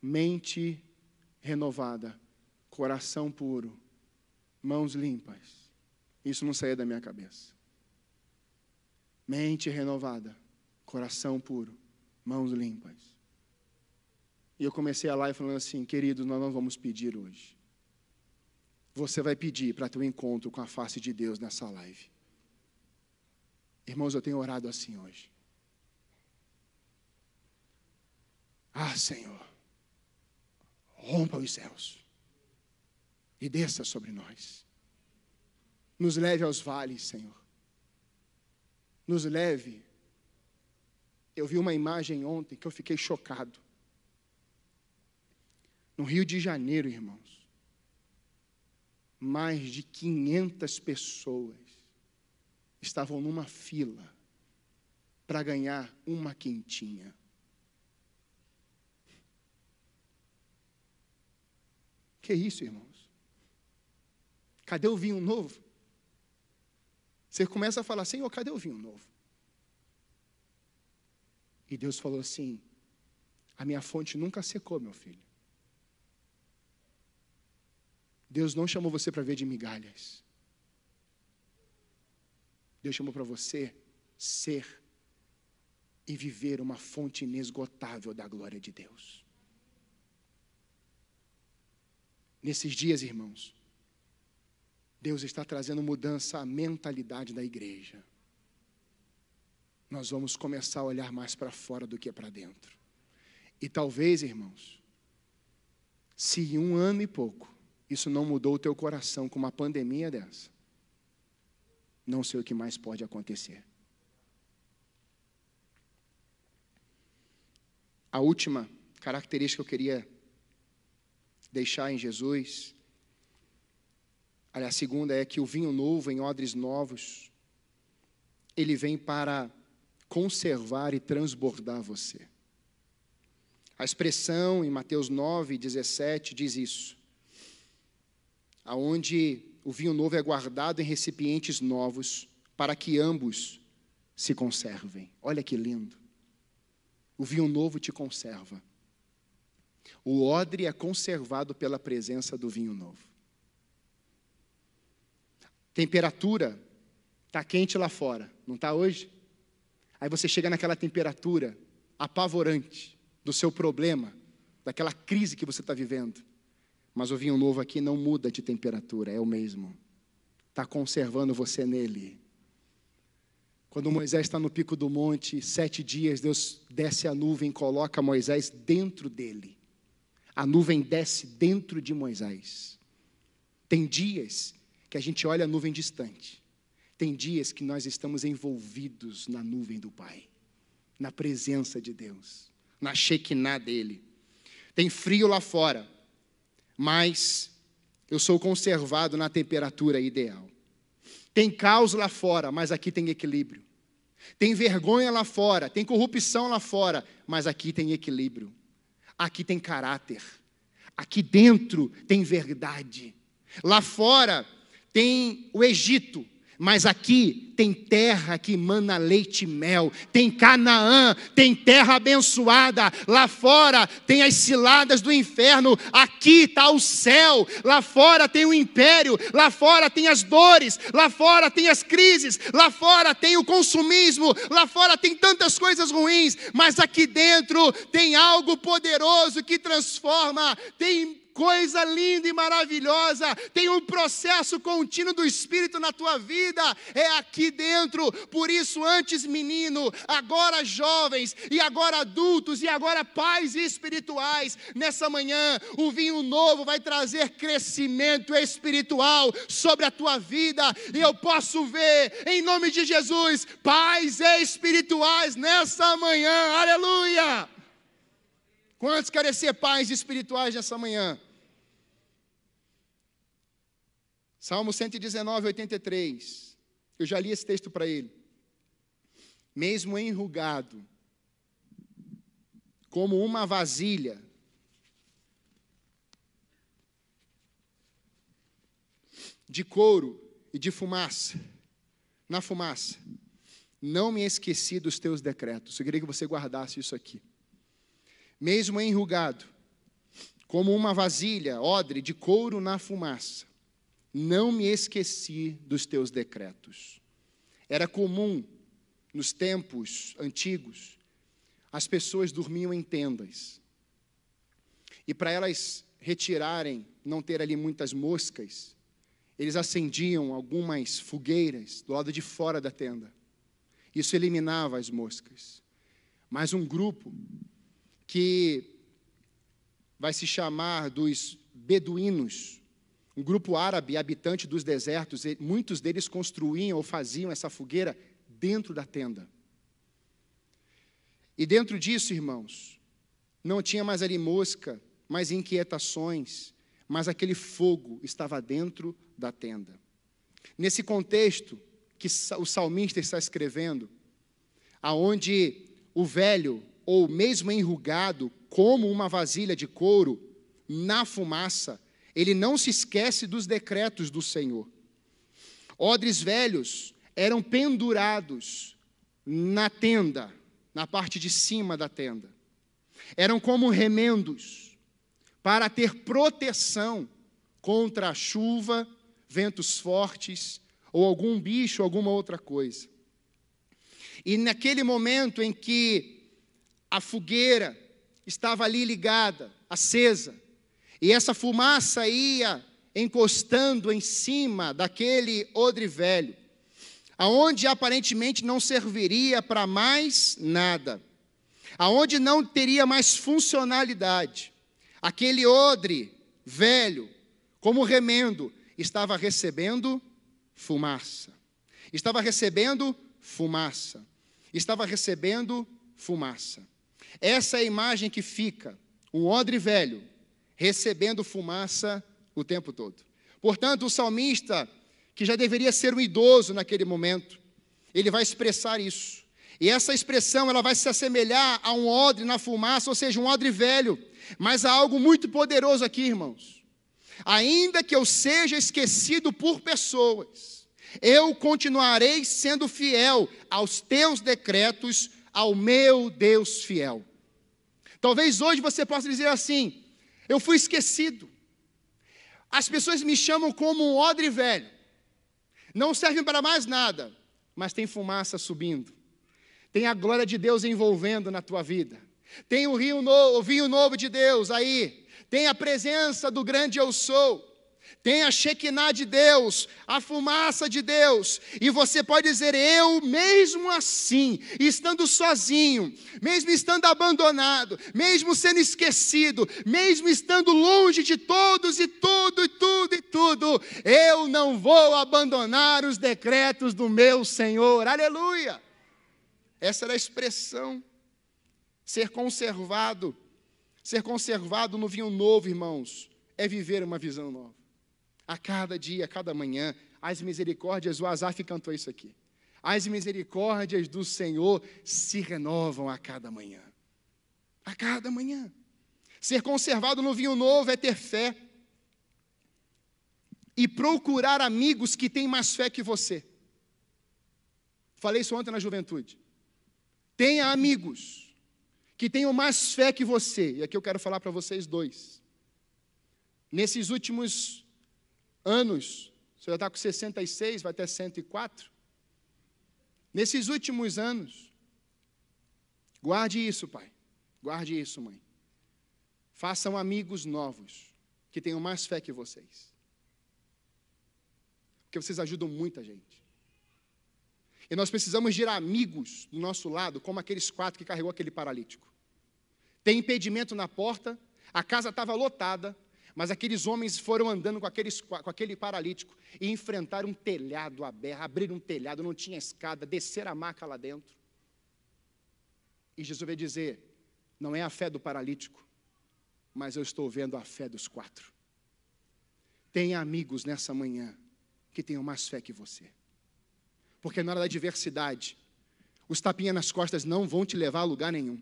mente renovada, coração puro, mãos limpas. Isso não saía da minha cabeça. Mente renovada, coração puro, mãos limpas. E eu comecei a live falando assim, queridos, nós não vamos pedir hoje. Você vai pedir para ter um encontro com a face de Deus nessa live. Irmãos, eu tenho orado assim hoje. Ah, Senhor, rompa os céus e desça sobre nós. Nos leve aos vales, Senhor. Nos leve. Eu vi uma imagem ontem que eu fiquei chocado. No Rio de Janeiro, irmãos, mais de 500 pessoas estavam numa fila para ganhar uma quentinha. Que isso, irmãos? Cadê o vinho novo? Você começa a falar, Senhor, cadê o vinho novo? E Deus falou assim: A minha fonte nunca secou, meu filho. Deus não chamou você para ver de migalhas. Deus chamou para você ser e viver uma fonte inesgotável da glória de Deus. Nesses dias, irmãos, Deus está trazendo mudança à mentalidade da igreja. Nós vamos começar a olhar mais para fora do que para dentro. E talvez, irmãos, se em um ano e pouco isso não mudou o teu coração com uma pandemia dessa, não sei o que mais pode acontecer. A última característica que eu queria deixar em Jesus, a segunda é que o vinho novo em odres novos, ele vem para conservar e transbordar você. A expressão em Mateus 9, 17 diz isso. Aonde o vinho novo é guardado em recipientes novos, para que ambos se conservem. Olha que lindo. O vinho novo te conserva. O odre é conservado pela presença do vinho novo. Temperatura está quente lá fora, não está hoje? Aí você chega naquela temperatura apavorante do seu problema, daquela crise que você está vivendo. Mas o vinho novo aqui não muda de temperatura, é o mesmo. Está conservando você nele. Quando Moisés está no pico do monte, sete dias, Deus desce a nuvem e coloca Moisés dentro dele. A nuvem desce dentro de Moisés. Tem dias que a gente olha a nuvem distante. Tem dias que nós estamos envolvidos na nuvem do Pai, na presença de Deus, na Shekinah dele. Tem frio lá fora, mas eu sou conservado na temperatura ideal. Tem caos lá fora, mas aqui tem equilíbrio. Tem vergonha lá fora, tem corrupção lá fora, mas aqui tem equilíbrio. Aqui tem caráter. Aqui dentro tem verdade. Lá fora tem o Egito, mas aqui tem terra que mana leite e mel, tem Canaã, tem terra abençoada. Lá fora tem as ciladas do inferno, aqui está o céu. Lá fora tem o império, lá fora tem as dores, lá fora tem as crises, lá fora tem o consumismo, lá fora tem tantas coisas ruins, mas aqui dentro tem algo poderoso que transforma, tem coisa linda e maravilhosa, tem um processo contínuo do Espírito na tua vida, é aqui dentro. Por isso, antes menino, agora jovens, e agora adultos, e agora pais espirituais, nessa manhã, o vinho novo vai trazer crescimento espiritual sobre a tua vida, e eu posso ver, em nome de Jesus, pais espirituais nessa manhã, aleluia! Quantos querem ser pais espirituais nessa manhã? Salmo 119, 83. Eu já li esse texto para ele. Mesmo enrugado, como uma vasilha, de couro e de fumaça, na fumaça, não me esqueci dos teus decretos. Eu queria que você guardasse isso aqui. Mesmo enrugado, como uma vasilha, odre de couro na fumaça, não me esqueci dos teus decretos. Era comum, nos tempos antigos, as pessoas dormiam em tendas. E para elas retirarem, não ter ali muitas moscas, eles acendiam algumas fogueiras do lado de fora da tenda. Isso eliminava as moscas. Mas um grupo que vai se chamar dos beduínos, um grupo árabe habitante dos desertos, muitos deles construíam ou faziam essa fogueira dentro da tenda. E dentro disso, irmãos, não tinha mais ali mosca, mais inquietações, mas aquele fogo estava dentro da tenda. Nesse contexto que o salmista está escrevendo, aonde o velho, ou mesmo enrugado, como uma vasilha de couro, na fumaça, ele não se esquece dos decretos do Senhor. Odres velhos eram pendurados na tenda, na parte de cima da tenda. Eram como remendos para ter proteção contra a chuva, ventos fortes ou algum bicho, alguma outra coisa. E naquele momento em que a fogueira estava ali ligada, acesa, e essa fumaça ia encostando em cima daquele odre velho, aonde aparentemente não serviria para mais nada, aonde não teria mais funcionalidade. Aquele odre velho, como remendo, estava recebendo fumaça. Estava recebendo fumaça. Estava recebendo fumaça. Essa é a imagem que fica, um odre velho, recebendo fumaça o tempo todo. Portanto, o salmista, que já deveria ser um idoso naquele momento, ele vai expressar isso. E essa expressão ela vai se assemelhar a um odre na fumaça, ou seja, um odre velho. Mas há algo muito poderoso aqui, irmãos. Ainda que eu seja esquecido por pessoas, eu continuarei sendo fiel aos teus decretos, ao meu Deus fiel. Talvez hoje você possa dizer assim: eu fui esquecido. As pessoas me chamam como um odre velho. Não servem para mais nada, mas tem fumaça subindo. Tem a glória de Deus envolvendo na tua vida. Tem o, rio o vinho novo de Deus aí. Tem a presença do grande eu sou. Tem a Shekinah de Deus, a fumaça de Deus, e você pode dizer: Eu, mesmo assim, estando sozinho, mesmo estando abandonado, mesmo sendo esquecido, mesmo estando longe de todos e tudo e tudo e tudo, eu não vou abandonar os decretos do meu Senhor. Aleluia! Essa era a expressão. Ser conservado, ser conservado no vinho novo, irmãos, é viver uma visão nova. A cada dia, a cada manhã, as misericórdias, o Asaf cantou isso aqui. As misericórdias do Senhor se renovam a cada manhã. A cada manhã. Ser conservado no vinho novo é ter fé. E procurar amigos que têm mais fé que você. Falei isso ontem na juventude. Tenha amigos que tenham mais fé que você. E aqui eu quero falar para vocês dois. Nesses últimos anos, você já está com 66, vai até 104. Nesses últimos anos, guarde isso, pai. Guarde isso, mãe. Façam amigos novos que tenham mais fé que vocês. Porque vocês ajudam muita gente. E nós precisamos de amigos do nosso lado, como aqueles quatro que carregou aquele paralítico. Tem impedimento na porta, a casa estava lotada, mas aqueles homens foram andando com, aqueles, com aquele paralítico e enfrentaram um telhado aberto, abriram um telhado, não tinha escada, desceram a maca lá dentro. E Jesus veio dizer: não é a fé do paralítico, mas eu estou vendo a fé dos quatro. Tenha amigos nessa manhã que tenham mais fé que você. Porque na hora da adversidade, os tapinhas nas costas não vão te levar a lugar nenhum.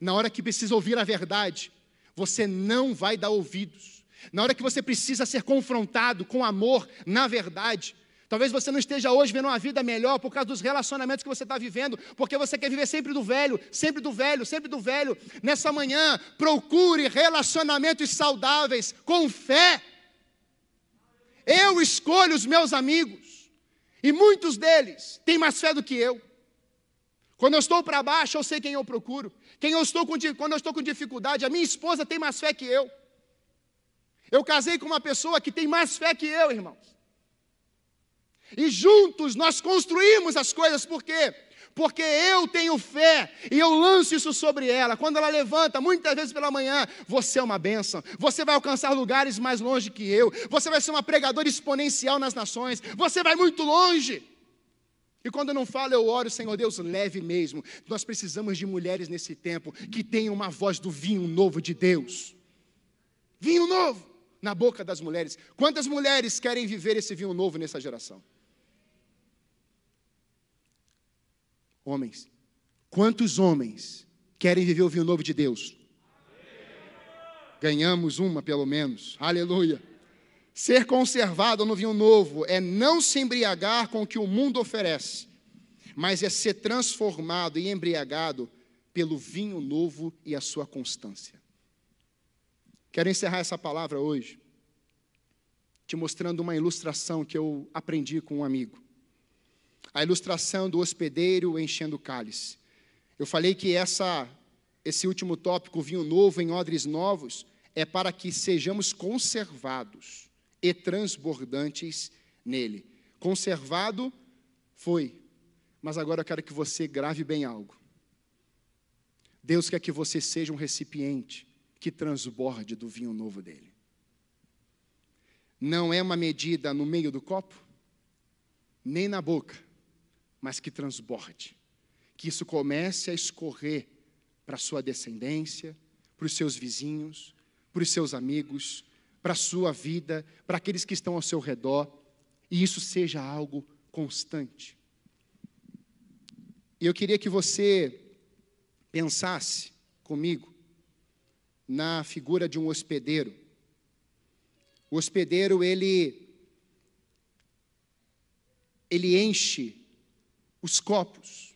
Na hora que precisa ouvir a verdade, você não vai dar ouvidos. Na hora que você precisa ser confrontado com amor, na verdade, Talvez você não esteja hoje vendo uma vida melhor por causa dos relacionamentos que você está vivendo, porque você quer viver sempre do velho, sempre do velho, sempre do velho. Nessa manhã, procure relacionamentos saudáveis, com fé. Eu escolho os meus amigos. E muitos deles têm mais fé do que eu. Quando eu estou para baixo, eu sei quem eu procuro. Quem eu estou com, quando eu estou com dificuldade, a minha esposa tem mais fé que eu. Eu casei com uma pessoa que tem mais fé que eu, irmãos. E juntos nós construímos as coisas, por quê? porque eu tenho fé e eu lanço isso sobre ela. Quando ela levanta, muitas vezes pela manhã, você é uma bênção, você vai alcançar lugares mais longe que eu, você vai ser uma pregadora exponencial nas nações, você vai muito longe. E quando eu não falo, eu oro, Senhor Deus, leve mesmo. Nós precisamos de mulheres nesse tempo que tenham uma voz do vinho novo de Deus. Vinho novo na boca das mulheres. Quantas mulheres querem viver esse vinho novo nessa geração? Homens. Quantos homens querem viver o vinho novo de Deus? Ganhamos uma, pelo menos. Aleluia. Ser conservado no vinho novo é não se embriagar com o que o mundo oferece, mas é ser transformado e embriagado pelo vinho novo e a sua constância. Quero encerrar essa palavra hoje te mostrando uma ilustração que eu aprendi com um amigo a ilustração do hospedeiro enchendo o cálice. Eu falei que essa, esse último tópico, vinho novo em odres novos, é para que sejamos conservados e transbordantes nele. Conservado foi, mas agora eu quero que você grave bem algo. Deus quer que você seja um recipiente que transborde do vinho novo dele. Não é uma medida no meio do copo, nem na boca, mas que transborde. Que isso comece a escorrer para a sua descendência, para os seus vizinhos, para os seus amigos, para a sua vida, para aqueles que estão ao seu redor, e isso seja algo constante. E eu queria que você pensasse comigo na figura de um hospedeiro. O hospedeiro, ele ele enche os copos.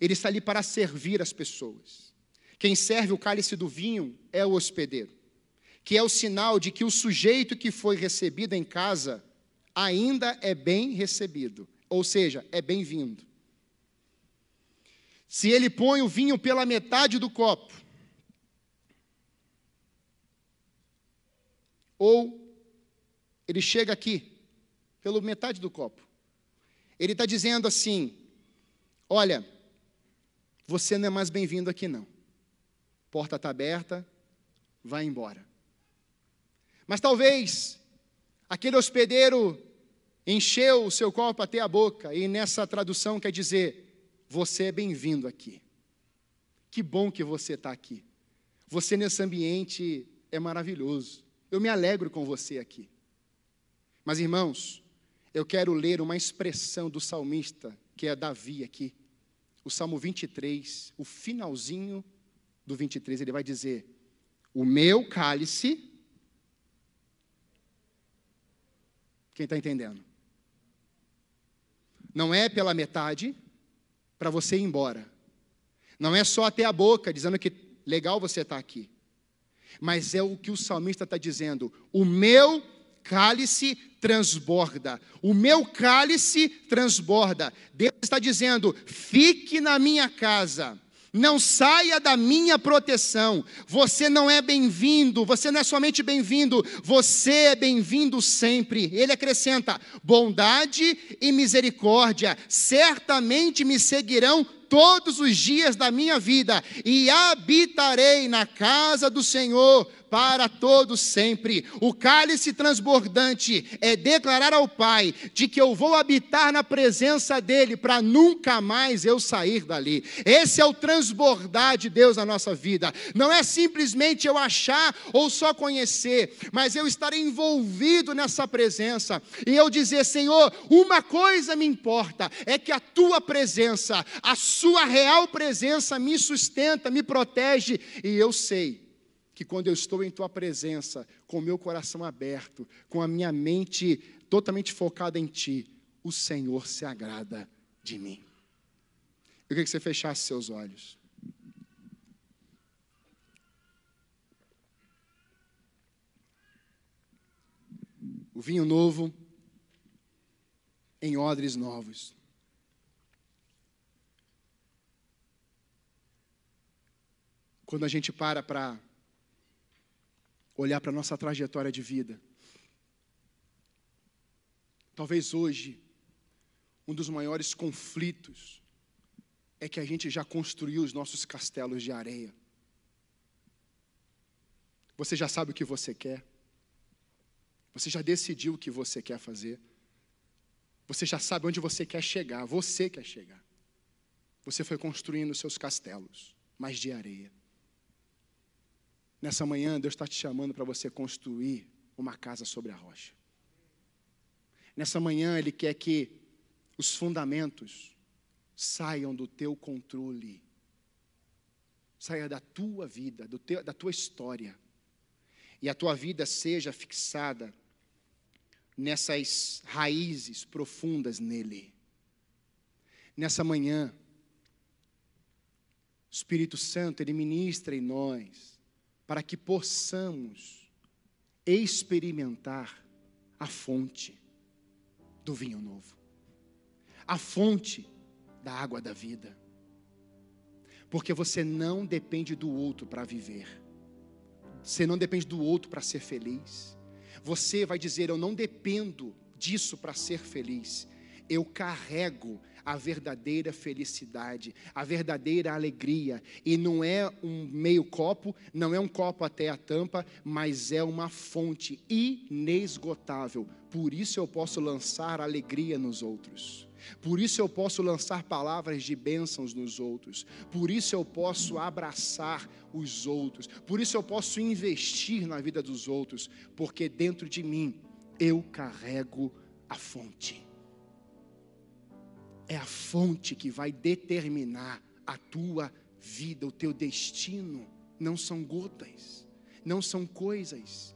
Ele está ali para servir as pessoas. Quem serve o cálice do vinho é o hospedeiro, que é o sinal de que o sujeito que foi recebido em casa ainda é bem recebido, ou seja, é bem-vindo. Se ele põe o vinho pela metade do copo, ou ele chega aqui, pela metade do copo, ele está dizendo assim: olha, você não é mais bem-vindo aqui não. Porta está aberta, vai embora. Mas talvez aquele hospedeiro encheu o seu copo até a boca, e nessa tradução quer dizer: você é bem-vindo aqui. Que bom que você está aqui. Você nesse ambiente é maravilhoso. Eu me alegro com você aqui. Mas, irmãos, eu quero ler uma expressão do salmista, que é Davi aqui. O Salmo 23, o finalzinho do 23, ele vai dizer: O meu cálice. Quem está entendendo? Não é pela metade, para você ir embora. Não é só até a boca, dizendo que legal você está aqui. Mas é o que o salmista está dizendo: o meu cálice transborda, o meu cálice transborda. Deus está dizendo: fique na minha casa não saia da minha proteção. Você não é bem-vindo, você não é somente bem-vindo, você é bem-vindo sempre. Ele acrescenta: bondade e misericórdia certamente me seguirão todos os dias da minha vida, e habitarei na casa do Senhor para todo sempre. O cálice transbordante é declarar ao Pai de que eu vou habitar na presença dele para nunca mais eu sair dali. Esse é o transbordar de Deus na nossa vida. Não é simplesmente eu achar ou só conhecer, mas eu estar envolvido nessa presença e eu dizer, Senhor, uma coisa me importa, é que a tua presença, a sua real presença me sustenta, me protege e eu sei que quando eu estou em tua presença, com o meu coração aberto, com a minha mente totalmente focada em ti, o Senhor se agrada de mim. Eu queria que você fechasse seus olhos. O vinho novo em odres novos. Quando a gente para para olhar para a nossa trajetória de vida. Talvez hoje, um dos maiores conflitos é que a gente já construiu os nossos castelos de areia. Você já sabe o que você quer. Você já decidiu o que você quer fazer. Você já sabe onde você quer chegar. Você quer chegar. Você foi construindo seus castelos, mas de areia. Nessa manhã, Deus está te chamando para você construir uma casa sobre a rocha. Nessa manhã, Ele quer que os fundamentos saiam do teu controle, saia da tua vida, teu, da tua história, e a tua vida seja fixada nessas raízes profundas nele. Nessa manhã, o Espírito Santo, Ele ministra em nós para que possamos experimentar a fonte do vinho novo, a fonte da água da vida. Porque você não depende do outro para viver, você não depende do outro para ser feliz. Você vai dizer: Eu não dependo disso para ser feliz, eu carrego a verdadeira felicidade, a verdadeira alegria. E não é um meio copo, não é um copo até a tampa, mas é uma fonte inesgotável. Por isso eu posso lançar alegria nos outros. Por isso eu posso lançar palavras de bênçãos nos outros. Por isso eu posso abraçar os outros. Por isso eu posso investir na vida dos outros, porque dentro de mim eu carrego a fonte. É a fonte que vai determinar a tua vida, o teu destino. Não são gotas, não são coisas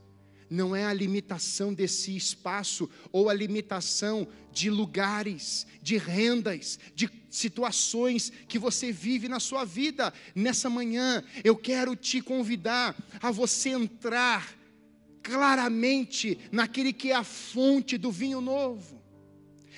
não é a limitação desse espaço ou a limitação de lugares, de rendas, de situações que você vive na sua vida. Nessa manhã, eu quero te convidar a você entrar claramente naquele que é a fonte do vinho novo.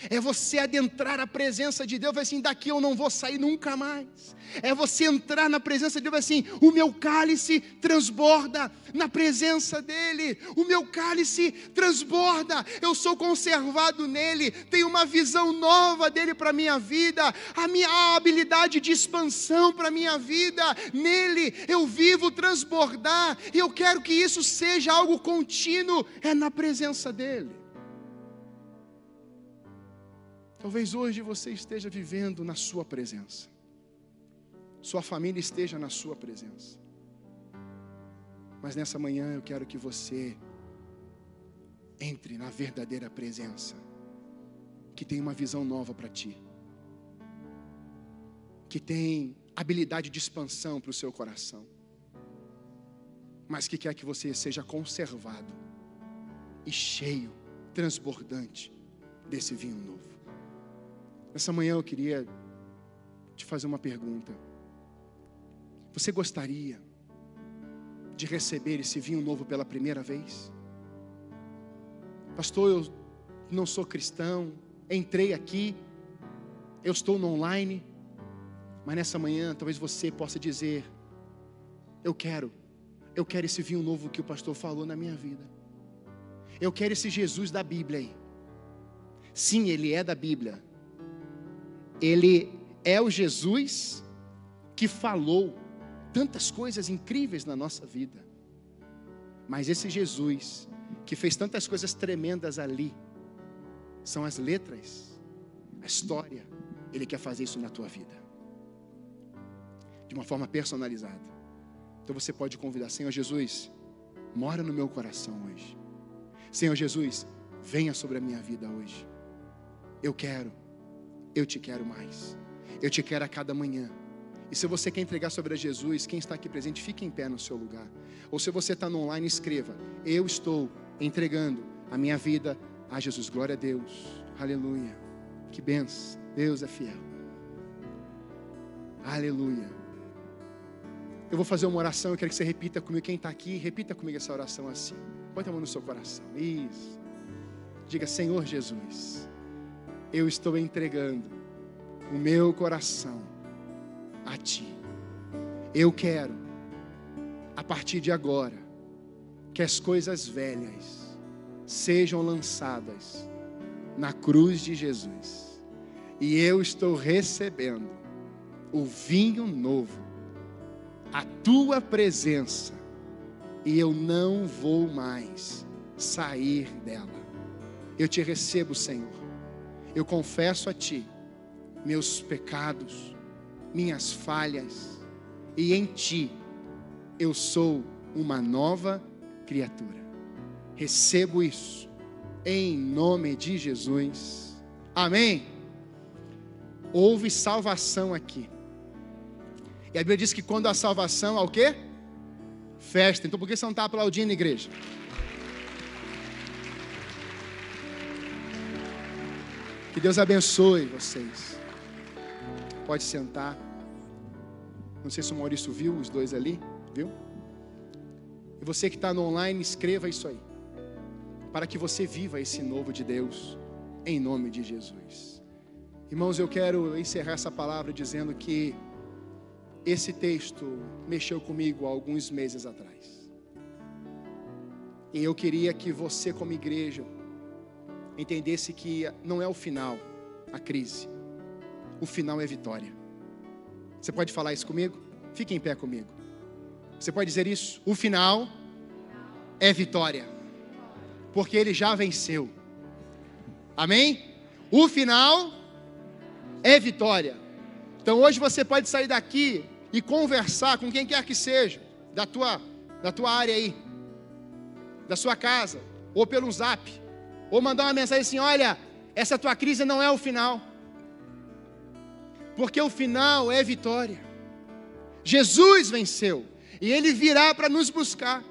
É você adentrar a presença de Deus, vai assim, daqui eu não vou sair nunca mais. É você entrar na presença de Deus, vai assim, o meu cálice transborda na presença dEle. O meu cálice transborda, eu sou conservado nele, tenho uma visão nova dEle para minha vida, a minha habilidade de expansão para minha vida, nele eu vivo transbordar, e eu quero que isso seja algo contínuo, é na presença dEle. Talvez hoje você esteja vivendo na Sua presença, sua família esteja na Sua presença. Mas nessa manhã eu quero que você entre na verdadeira presença, que tem uma visão nova para ti, que tem habilidade de expansão para o seu coração, mas que quer que você seja conservado e cheio, transbordante desse vinho novo. Essa manhã eu queria te fazer uma pergunta. Você gostaria de receber esse vinho novo pela primeira vez? Pastor, eu não sou cristão, entrei aqui, eu estou no online, mas nessa manhã talvez você possa dizer: Eu quero, eu quero esse vinho novo que o pastor falou na minha vida. Eu quero esse Jesus da Bíblia aí. Sim, ele é da Bíblia, ele é o Jesus que falou tantas coisas incríveis na nossa vida. Mas esse Jesus que fez tantas coisas tremendas ali, são as letras, a história. Ele quer fazer isso na tua vida, de uma forma personalizada. Então você pode convidar, Senhor Jesus, mora no meu coração hoje. Senhor Jesus, venha sobre a minha vida hoje. Eu quero eu te quero mais. Eu te quero a cada manhã. E se você quer entregar sobre a Jesus, quem está aqui presente, fique em pé no seu lugar. Ou se você está no online, escreva: Eu estou entregando a minha vida a Jesus. Glória a Deus. Aleluia. Que benção. Deus é fiel. Aleluia. Eu vou fazer uma oração, eu quero que você repita comigo. Quem está aqui, repita comigo essa oração assim. Põe a mão no seu coração. Isso. Diga, Senhor Jesus eu estou entregando o meu coração a Ti. Eu quero, a partir de agora, que as coisas velhas sejam lançadas na cruz de Jesus. E eu estou recebendo o vinho novo, a tua presença, e eu não vou mais sair dela. Eu te recebo, Senhor eu confesso a Ti meus pecados, minhas falhas, e em Ti eu sou uma nova criatura. Recebo isso em nome de Jesus. Amém. Houve salvação aqui. E a Bíblia diz que quando há salvação, há o quê? Festa. Então por que você não está aplaudindo, igreja? Que Deus abençoe vocês. Pode sentar. Não sei se o Maurício viu os dois ali, viu? E você que está no online, escreva isso aí. Para que você viva esse novo de Deus, em nome de Jesus. Irmãos, eu quero encerrar essa palavra dizendo que esse texto mexeu comigo há alguns meses atrás. E eu queria que você, como igreja, entendesse que não é o final a crise, o final é vitória. Você pode falar isso comigo? Fique em pé comigo. Você pode dizer isso? O final é vitória, porque ele já venceu. Amém? O final é vitória. Então hoje você pode sair daqui e conversar com quem quer que seja, da tua, da tua área aí, da sua casa, ou pelo zap, ou mandar uma mensagem assim: olha, essa tua crise não é o final, porque o final é vitória. Jesus venceu, e Ele virá para nos buscar.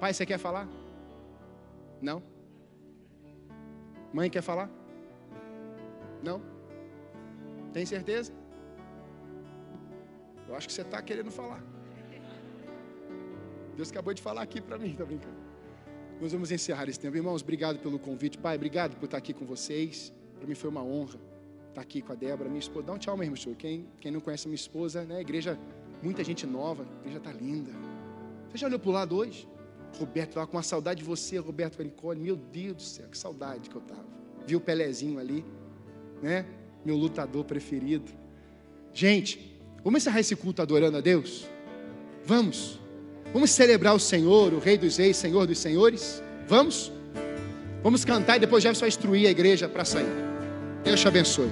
Pai, você quer falar? Não? Mãe quer falar? Não? Tem certeza? Eu acho que você está querendo falar. Deus acabou de falar aqui para mim, tá brincando? Nós vamos encerrar esse tempo. Irmãos, obrigado pelo convite. Pai, obrigado por estar aqui com vocês. Para mim foi uma honra estar aqui com a Débora, minha esposa. Dá um tchau mesmo, senhor. Quem, quem não conhece a minha esposa, né? Igreja, muita gente nova. A igreja está linda. Você já olhou para o lado hoje? Roberto, estava com uma saudade de você, Roberto Vericone. Meu Deus do céu, que saudade que eu estava. Viu o Pelezinho ali, né? Meu lutador preferido. Gente, vamos encerrar esse culto adorando a Deus? Vamos. Vamos celebrar o Senhor, o Rei dos Reis, Senhor dos Senhores? Vamos? Vamos cantar e depois Jefferson vai instruir a igreja para sair. Deus te abençoe.